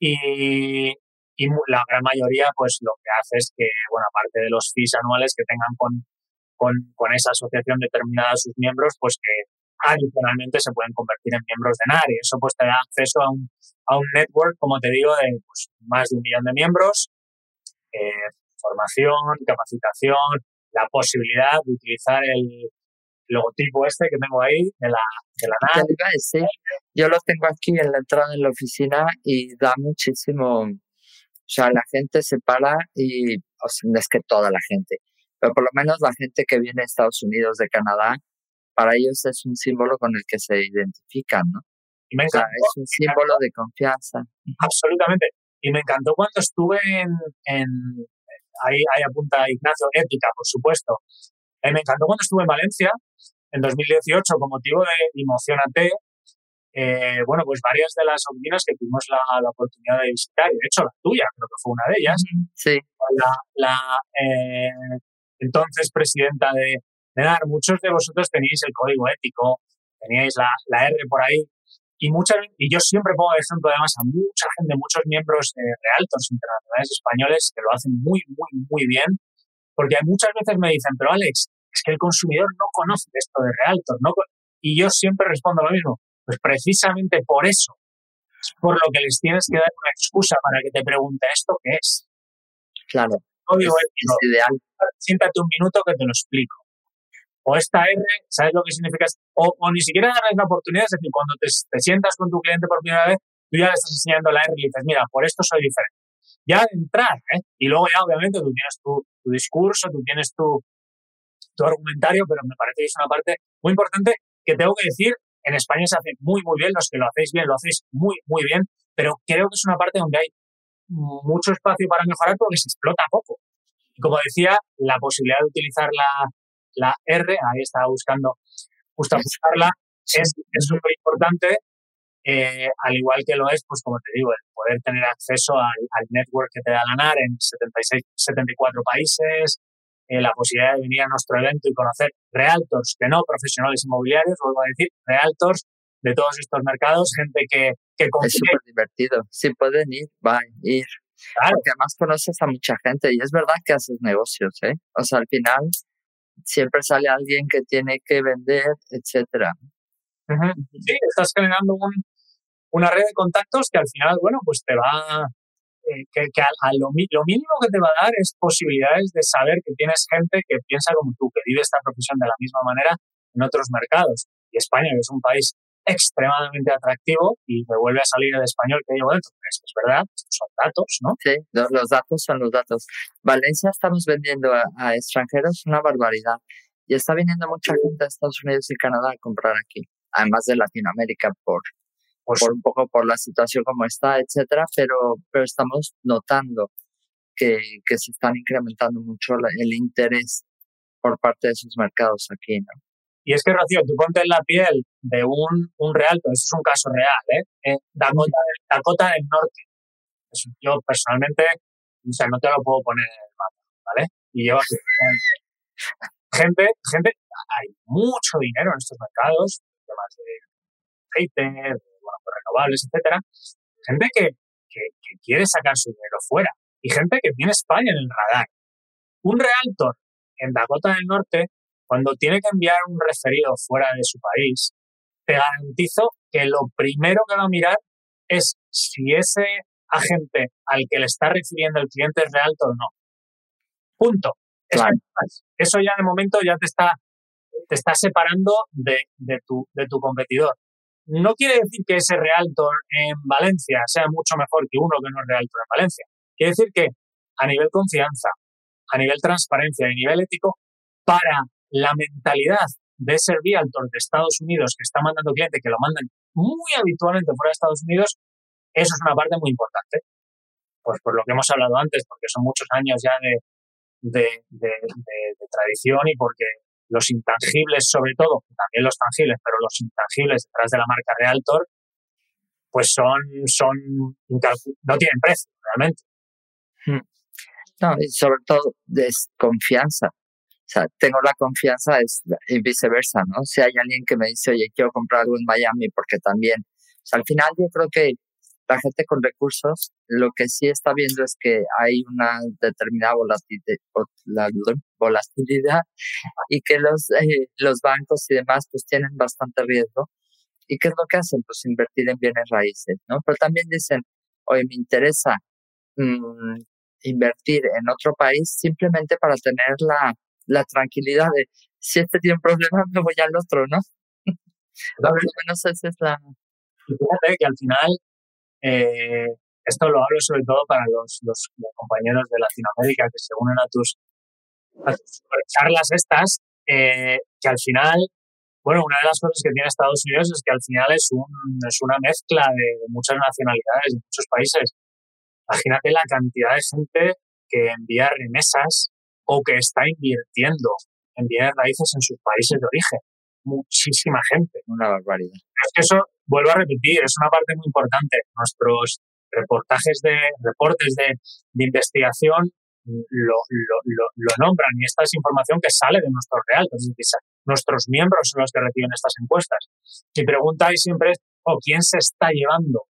y, y la gran mayoría pues lo que hace es que, bueno, aparte de los fees anuales que tengan con, con, esa asociación determinada sus miembros, pues que, adicionalmente se pueden convertir en miembros de NAR y eso pues te da acceso a un, a un network, como te digo, de pues, más de un millón de miembros, eh, formación, capacitación, la posibilidad de utilizar el logotipo este que tengo ahí de la, de la NAR. Yo lo tengo aquí en la entrada de la oficina y da muchísimo, o sea, la gente se para y, o sea, no es que toda la gente, pero por lo menos la gente que viene de Estados Unidos, de Canadá, para ellos es un símbolo con el que se identifican, ¿no? Y me encantó, es un símbolo de confianza. Absolutamente. Y me encantó cuando estuve en, en ahí, ahí apunta Ignacio, ética, por supuesto. Eh, me encantó cuando estuve en Valencia en 2018 con motivo de Emocionate. Eh, bueno, pues varias de las oficinas que tuvimos la, la, oportunidad de visitar, y de hecho la tuya creo que fue una de ellas, sí. la, la eh, entonces presidenta de, de NAR, muchos de vosotros teníais el código ético, teníais la, la R por ahí, y, muchas, y yo siempre pongo de ejemplo además a mucha gente, muchos miembros de realtors internacionales españoles que lo hacen muy, muy, muy bien, porque muchas veces me dicen, pero Alex, es que el consumidor no conoce esto de realtor, ¿no? Y yo siempre respondo lo mismo, pues precisamente por eso, es por lo que les tienes que dar una excusa para que te pregunte esto qué es. Claro. Código ético. ideal. Siéntate un minuto que te lo explico o esta R, ¿sabes lo que significa? O, o ni siquiera darles la oportunidad, es decir, cuando te, te, sientas con tu cliente por primera vez, tú ya le estás enseñando la R y le dices, mira, por esto soy diferente. Ya de entrar, ¿eh? Y luego ya, obviamente, tú tienes tu, tu discurso, tú tienes tu, tu argumentario, pero me parece que es una parte muy importante que tengo que decir, en España se hace muy, muy bien, los que lo hacéis bien, lo hacéis muy, muy bien, pero creo que es una parte donde hay mucho espacio para mejorar porque se explota poco. Y como decía, la posibilidad de utilizar la, la R, ahí estaba buscando, justo buscarla, es súper importante, eh, al igual que lo es, pues como te digo, el poder tener acceso al, network que te da la NAR en 76, 74 países, eh, la posibilidad de venir a nuestro evento y conocer realtors, que no profesionales inmobiliarios, vuelvo a decir, realtors de todos estos mercados, gente que, que Es súper divertido. Si pueden ir, van, ir. Claro. Porque además conoces a mucha gente y es verdad que haces negocios, ¿eh? O sea, al final siempre sale alguien que tiene que vender, etcétera. Sí, estás generando un, una red de contactos que al final, bueno, pues te va, eh, que, que a, lo, lo, mínimo que te va a dar es posibilidades de saber que tienes gente que piensa como tú, que vive esta profesión de la misma manera en otros mercados. Y España, que es un país extremadamente atractivo y me vuelve a salir el español que llevo dentro. Es, es verdad, son datos, ¿no? Sí, los, datos son los datos. Valencia estamos vendiendo a, extranjeros una barbaridad y está viniendo mucha gente a Estados Unidos y Canadá a comprar aquí, además de Latinoamérica por, por, un poco por la situación como está, etcétera, pero, pero estamos notando que, que se están incrementando mucho el interés por parte de esos mercados aquí, ¿no? Y es que, Rocío, tú ponte en la piel de un, un realto, eso es un caso real, ¿eh? eh Dakota, Dakota del Norte. yo personalmente, o sea, no te lo puedo poner en el mapa, ¿vale? Y yo, gente, gente, hay mucho dinero en estos mercados, temas de aceite, pues renovables, etcétera. Gente que, que, que quiere sacar su dinero fuera y gente que tiene España en el radar. Un realtor en Dakota del Norte cuando tiene que enviar un referido fuera de su país, te garantizo que lo primero que va a mirar es si ese agente al que le está refiriendo el cliente es real o no. Punto. Eso, ya de momento ya te está, te está separando de, de, tu, de tu competidor. No quiere decir que ese realtor en Valencia sea mucho mejor que uno que no es realtor en Valencia. Quiere decir que a nivel confianza, a nivel transparencia y a nivel ético, para la mentalidad de ese realtor de Estados Unidos que está mandando clientes, que lo mandan muy habitualmente fuera de Estados Unidos, eso es una parte muy importante. Pues por lo que hemos hablado antes, porque son muchos años ya de, de tradición y porque los intangibles, sobre todo, también los tangibles, pero los intangibles detrás de la marca Realtor, pues son, son no tienen precio realmente. Hmm. No, y sobre todo desconfianza. O sea, tengo la confianza es, y viceversa, ¿no? Si hay alguien que me dice, oye, quiero comprar algo en Miami, porque también, o sea, al final yo creo que la gente con recursos lo que sí está viendo es que hay una determinada volatilidad y que los, eh, los bancos y demás pues tienen bastante riesgo. ¿Y qué es lo que hacen? Pues invertir en bienes raíces, ¿no? Pero también dicen, oye, me interesa mm, invertir en otro país simplemente para tener la, la tranquilidad de si este tiene un problema me voy al otro, ¿no? Por lo menos esa es la... Fíjate que al final eh, esto lo hablo sobre todo para los, los, compañeros de Latinoamérica que se unen a tus, charlas estas, eh, que al final, bueno, una de las cosas que tiene Estados Unidos es que al final es, un, es una mezcla de, muchas nacionalidades, de muchos países. Imagínate la cantidad de gente que envía remesas o que está invirtiendo en bienes raíces en sus países de origen. Muchísima gente. Una barbaridad. Es que eso vuelvo a repetir, es una parte muy importante. Nuestros reportajes de reportes de, investigación lo, lo, nombran y esta es información que sale de nuestros real, es nuestros miembros son los que reciben estas encuestas. Mi pregunta ahí siempre es, oh, ¿quién se está llevando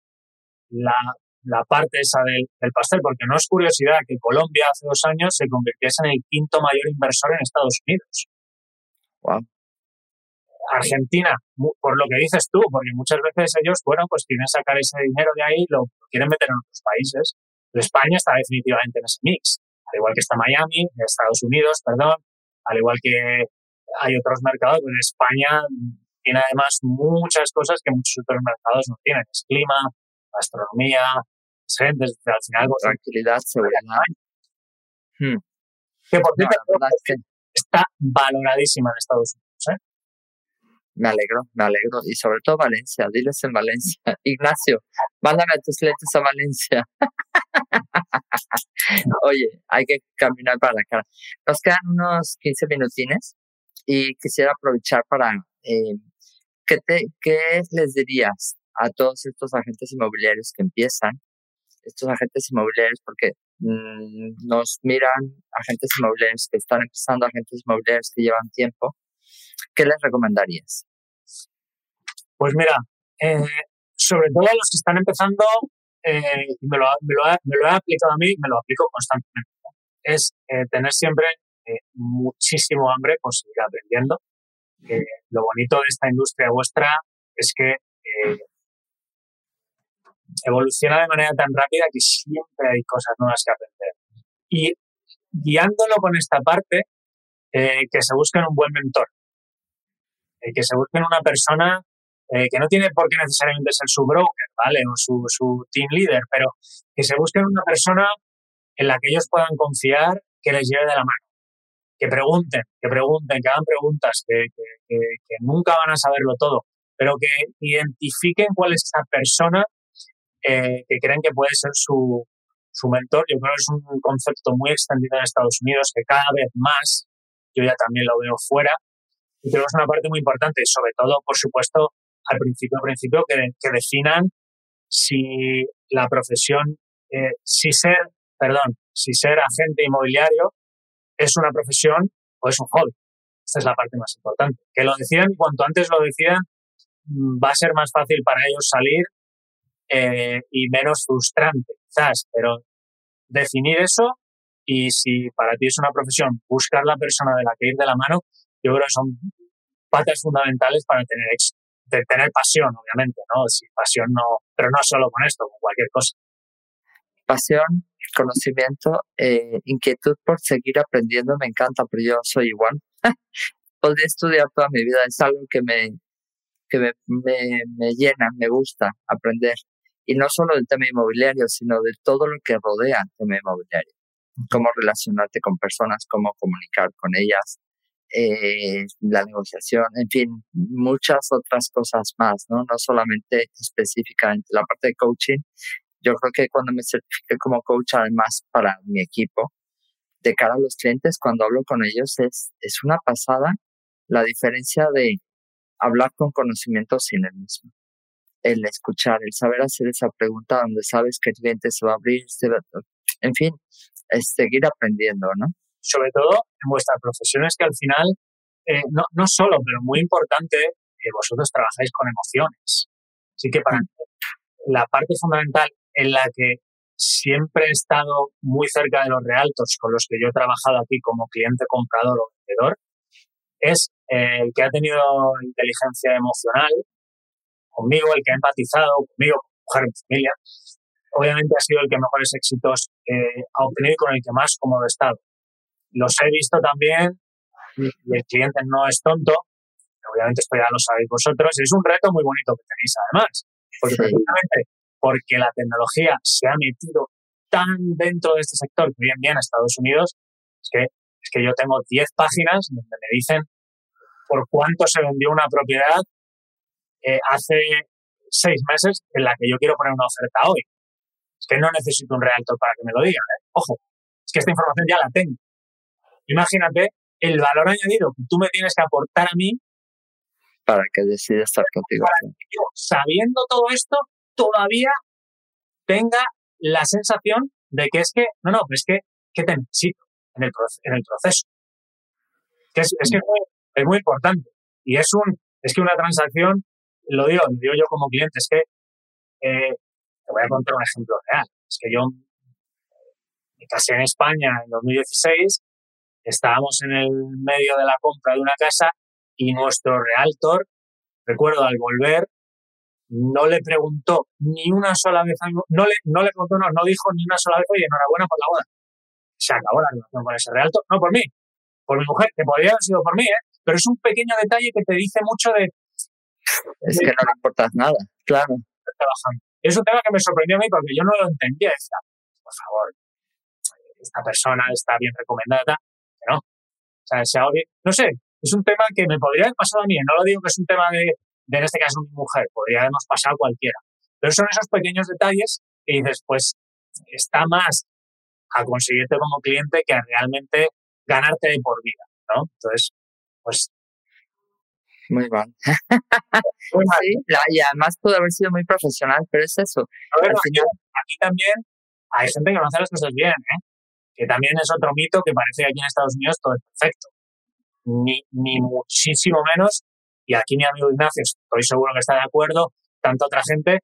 la, la parte esa del, del, pastel? Porque no es curiosidad que Colombia hace dos años se convirtiese en el quinto mayor inversor en Estados Unidos. Wow. Argentina, por lo que dices tú, porque muchas veces ellos, bueno, pues quieren sacar ese dinero de ahí y lo quieren meter en otros países. España está definitivamente en ese mix, al igual que está Miami, Estados Unidos, perdón, al igual que hay otros mercados, pues España tiene además muchas cosas que muchos otros mercados no tienen, es clima, gastronomía, es gente, al final... Pues, Tranquilidad, seguridad. Hmm. Que por cierto, está valoradísima en Estados Unidos. Me alegro, me alegro. Y sobre todo Valencia, diles en Valencia. Ignacio, mándame tus lentes a Valencia. Oye, hay que caminar para la cara. Nos quedan unos 15 minutines y quisiera aprovechar para... Eh, ¿qué, te, ¿Qué les dirías a todos estos agentes inmobiliarios que empiezan? Estos agentes inmobiliarios, porque mm, nos miran agentes inmobiliarios que están empezando, agentes inmobiliarios que llevan tiempo ¿qué les recomendarías? Pues mira, eh, sobre todo a los que están empezando, eh, me, lo, me, me, lo, he aplicado a mí, me lo aplico constantemente. Es eh, tener siempre muchísimo hambre por seguir aprendiendo. lo bonito de esta industria vuestra es que evoluciona de manera tan rápida que siempre hay cosas nuevas que aprender. Y guiándolo con esta parte, que se busquen un buen mentor. Eh, que se busquen una persona eh, que no tiene por qué necesariamente ser su broker, ¿vale? O su, su team leader, pero que se busquen una persona en la que ellos puedan confiar, que les lleve de la mano. Que pregunten, que pregunten, que hagan preguntas, que, nunca van a saberlo todo, pero que identifiquen cuál es esa persona eh, que creen que puede ser su, su mentor. Yo creo que es un concepto muy extendido en Estados Unidos, que cada vez más, yo ya también lo veo fuera, y es una parte muy importante, sobre todo, por supuesto, al principio, principio, que, que definan si la profesión, eh, si ser, perdón, si ser agente inmobiliario es una profesión o es un hobby. Esta es la parte más importante. Que lo decían, cuanto antes lo decían, mm, va a ser más fácil para ellos salir eh, y menos frustrante, quizás, pero definir eso y si para ti es una profesión, buscar la persona de la que ir de la mano yo creo que son patas fundamentales para tener éxito. De tener pasión, obviamente, ¿no? Si pasión no, pero no solo con esto, con cualquier cosa. Pasión, conocimiento, eh, inquietud por seguir aprendiendo, me encanta, pero yo soy igual. Podría estudiar toda mi vida, es algo que me, que me, me, me llena, me gusta aprender. Y no solo del tema inmobiliario, sino de todo lo que rodea el tema inmobiliario. Cómo relacionarte con personas, cómo comunicar con ellas, eh, la negociación, en fin, muchas otras cosas más, ¿no? No solamente específicamente la parte de coaching. Yo creo que cuando me certifique como coach, además para mi equipo, de cara a los clientes, cuando hablo con ellos, es, es una pasada la diferencia de hablar con conocimiento sin el mismo. El escuchar, el saber hacer esa pregunta donde sabes que el cliente se va a abrir, en fin, es seguir aprendiendo, ¿no? Sobre todo en vuestras profesiones que al final, eh, no, no solo, pero muy importante, vosotros trabajáis con emociones. Así que para mm. mí, la parte fundamental en la que siempre he estado muy cerca de los realtos con los que yo he trabajado aquí como cliente comprador o vendedor es el que ha tenido inteligencia emocional conmigo, el que ha empatizado conmigo, con mujer y familia, obviamente ha sido el que mejores éxitos eh, ha obtenido y con el que más cómodo he estado. Los he visto también y el cliente no es tonto, obviamente esto ya lo sabéis vosotros, es un reto muy bonito que tenéis además, porque precisamente porque la tecnología se ha metido tan dentro de este sector que hoy en día en Estados Unidos es que, es que yo tengo 10 páginas donde me dicen por cuánto se vendió una propiedad eh, hace seis meses en la que yo quiero poner una oferta hoy. Es que no necesito un realtor para que me lo diga. ¿eh? Ojo, es que esta información ya la tengo. Imagínate el valor añadido que tú me tienes que aportar a mí para que decida estar contigo. Para que yo, sabiendo todo esto, todavía tenga la sensación de que es que, no, no, es que, que te necesito en el, en el proceso. Que es, es que es muy importante. Y es un, es que una transacción lo digo, lo digo yo como cliente, es que eh, te voy a contar un ejemplo real. Es que yo me casé en España en 2016, estábamos en el medio de la compra de una casa y nuestro realtor, recuerdo al volver, no le preguntó ni una sola vez, no le, no le preguntó, no, no dijo ni una sola vez, oye, enhorabuena por la boda. Se acabó la relación con ese realtor, no por mí, por mi mujer, que podría haber sido por mí, ¿eh? pero es un pequeño detalle que te dice mucho de, es que no le importas nada, claro. Es un tema que me sorprendió a mí porque yo no lo entendía. Decía, por favor, esta persona está bien recomendada, no. O sea, se no sé, es un tema que me podría haber pasado a mí. No lo digo que es un tema de, de en este caso, mi mujer, podría habernos pasado a cualquiera. Pero son esos pequeños detalles que dices, pues está más a conseguirte como cliente que a realmente ganarte de por vida, ¿no? Entonces, pues muy mal. Sí, y además pudo haber sido muy profesional, pero es eso. aquí también hay gente que no hace las cosas bien, ¿eh? Que también es otro mito que parece que aquí en Estados Unidos todo es perfecto. Ni, ni muchísimo menos. Y aquí mi amigo Ignacio, estoy seguro que está de acuerdo, tanto otra gente,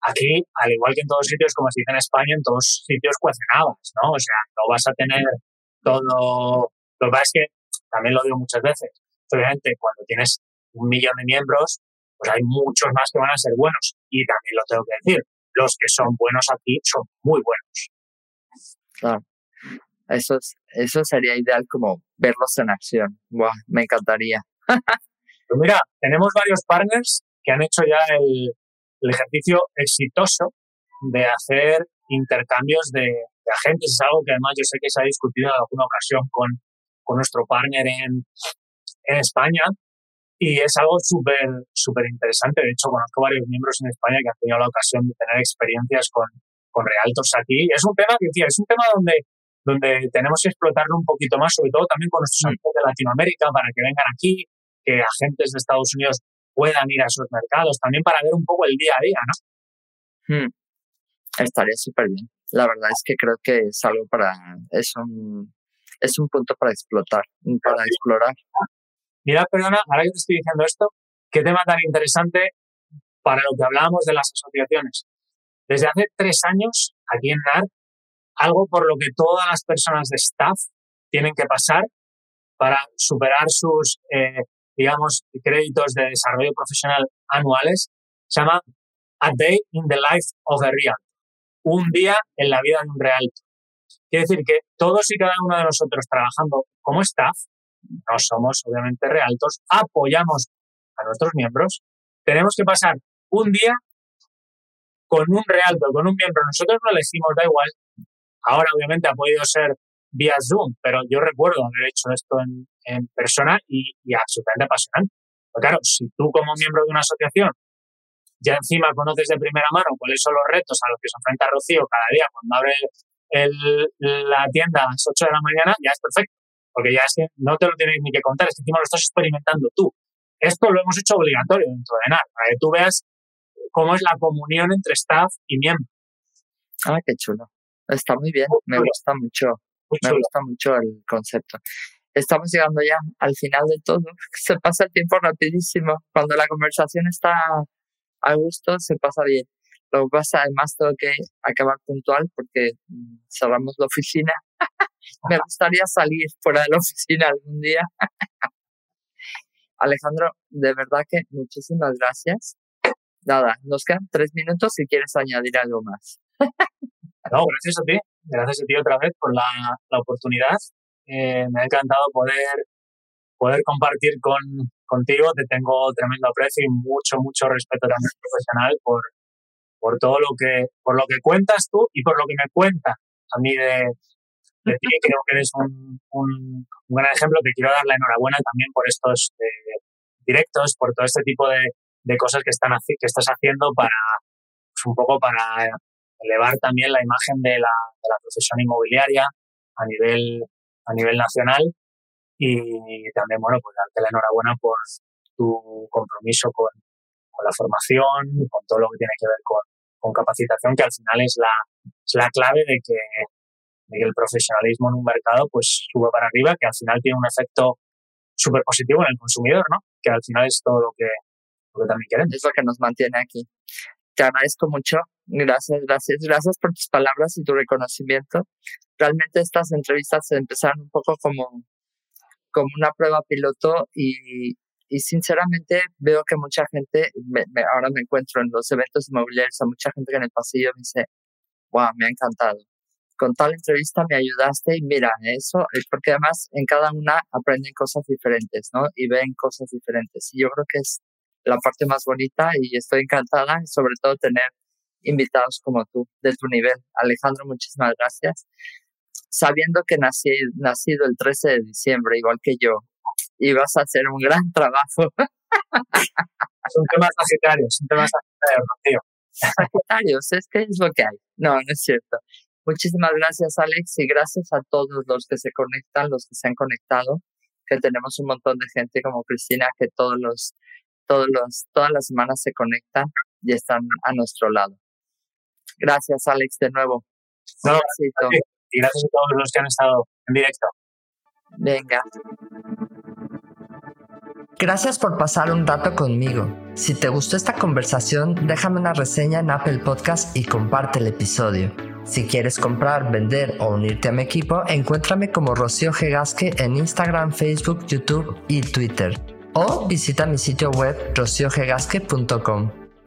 aquí, al igual que en todos sitios, como se dice en España, en todos sitios cuecenabas, ¿no? O sea, no vas a tener todo... Lo que pasa es que, también lo digo muchas veces, obviamente cuando tienes un millón de miembros, pues hay muchos más que van a ser buenos. Y también lo tengo que decir, los que son buenos aquí son muy buenos. Claro. Eso, eso sería ideal como verlos en acción. Me encantaría. pues mira, tenemos varios partners que han hecho ya el, ejercicio exitoso de hacer intercambios de, agentes. Es algo que además yo sé que se ha discutido en alguna ocasión con, con nuestro partner en, en España y es algo súper súper interesante. De hecho, conozco varios miembros en España que han tenido la ocasión de tener experiencias con, con realtos aquí. Es un tema que, es un tema donde, donde tenemos que explotarlo un poquito más, sobre todo también con nuestros amigos de Latinoamérica, para que vengan aquí, que agentes de Estados Unidos puedan ir a sus mercados, también para ver un poco el día a día, ¿no? Hmm. Estaría súper bien. La verdad es que creo que es algo para, es un, es un punto para explotar, para explorar. Mira, perdona, ahora que te estoy diciendo esto, qué tema tan interesante para lo que hablábamos de las asociaciones. Desde hace tres años, aquí en NAR, algo por lo que todas las personas de staff tienen que pasar para superar sus, eh, digamos, créditos de desarrollo profesional anuales, se llama A Day in the Life of a Real. Un día en la vida de un real. Quiere decir que todos y cada uno de nosotros trabajando como staff no somos obviamente realtos, apoyamos a nuestros miembros, tenemos que pasar un día con un realto, con un miembro. Nosotros no elegimos, da igual. Ahora obviamente ha podido ser vía Zoom, pero yo recuerdo haber hecho esto en, persona y, absolutamente apasionante. Pero claro, si tú como miembro de una asociación ya encima conoces de primera mano cuáles son los retos a los que se enfrenta Rocío cada día cuando abre la tienda a las 8 de la mañana, ya es perfecto porque ya es que no te lo tienes ni que contar, es que encima lo estás experimentando tú. Esto lo hemos hecho obligatorio dentro de NAR, para que tú veas cómo es la comunión entre staff y miembro. Ah, qué chulo. Está muy bien, me gusta mucho, me gusta mucho el concepto. Estamos llegando ya al final de todo. Se pasa el tiempo rapidísimo. Cuando la conversación está a gusto, se pasa bien. Lo que pasa, además, tengo que acabar puntual porque mm, cerramos la oficina. Me gustaría salir fuera de la oficina algún día. Alejandro, de verdad que muchísimas gracias. Nada, nos quedan tres minutos si quieres añadir algo más. no, gracias a ti. Gracias a ti otra vez por la, la oportunidad. Eh, me ha encantado poder, poder compartir con, contigo. Te tengo tremendo aprecio y mucho, mucho respeto también profesional por, por todo lo que, por lo que cuentas tú y por lo que me cuenta a mí de, de ti. Creo que eres un, un, un, gran ejemplo. Te quiero dar la enhorabuena también por estos eh, directos, por todo este tipo de, de cosas que, están, que estás haciendo para, pues un poco para elevar también la imagen de la, de la profesión inmobiliaria a nivel, a nivel nacional y también, bueno, pues darte la enhorabuena por tu compromiso con, con la formación, con todo lo que tiene que ver con, con capacitación, que al final es la, es la clave de que, de que el profesionalismo en un mercado pues sube para arriba, que al final tiene un efecto súper positivo en el consumidor, ¿no? Que al final es todo lo que, lo que también queremos. Es lo que nos mantiene aquí. Te agradezco mucho. Gracias, gracias. Gracias por tus palabras y tu reconocimiento. Realmente estas entrevistas empezaron un poco como, como una prueba piloto y, y sinceramente veo que mucha gente, me, me, ahora me encuentro en los eventos inmobiliarios, a mucha gente que en el pasillo me dice, wow, me ha encantado. Con tal entrevista me ayudaste y mira, eso es porque además en cada una aprenden cosas diferentes, ¿no? Y ven cosas diferentes. Y yo creo que es la parte más bonita y estoy encantada, sobre todo tener invitados como tú, de tu nivel. Alejandro, muchísimas gracias. Sabiendo que nací, nacido el 13 de diciembre, igual que yo, y vas a hacer un gran trabajo. Son temas sagitarios, son temas sagitarios, tío. Sagitarios, es que es lo que hay. No, no es cierto. Muchísimas gracias, Alex, y gracias a todos los que se conectan, los que se han conectado, que tenemos un montón de gente como Cristina que todos los, todos los, todas las semanas se conectan y están a nuestro lado. Gracias, Alex, de nuevo. No, y gracias a todos los que han estado en directo. Venga. Gracias por pasar un rato conmigo. Si te gustó esta conversación, déjame una reseña en Apple Podcast y comparte el episodio. Si quieres comprar, vender o unirte a mi equipo, encuéntrame como Rocío Gegasque en Instagram, Facebook, YouTube y Twitter. O visita mi sitio web rociogegasque.com.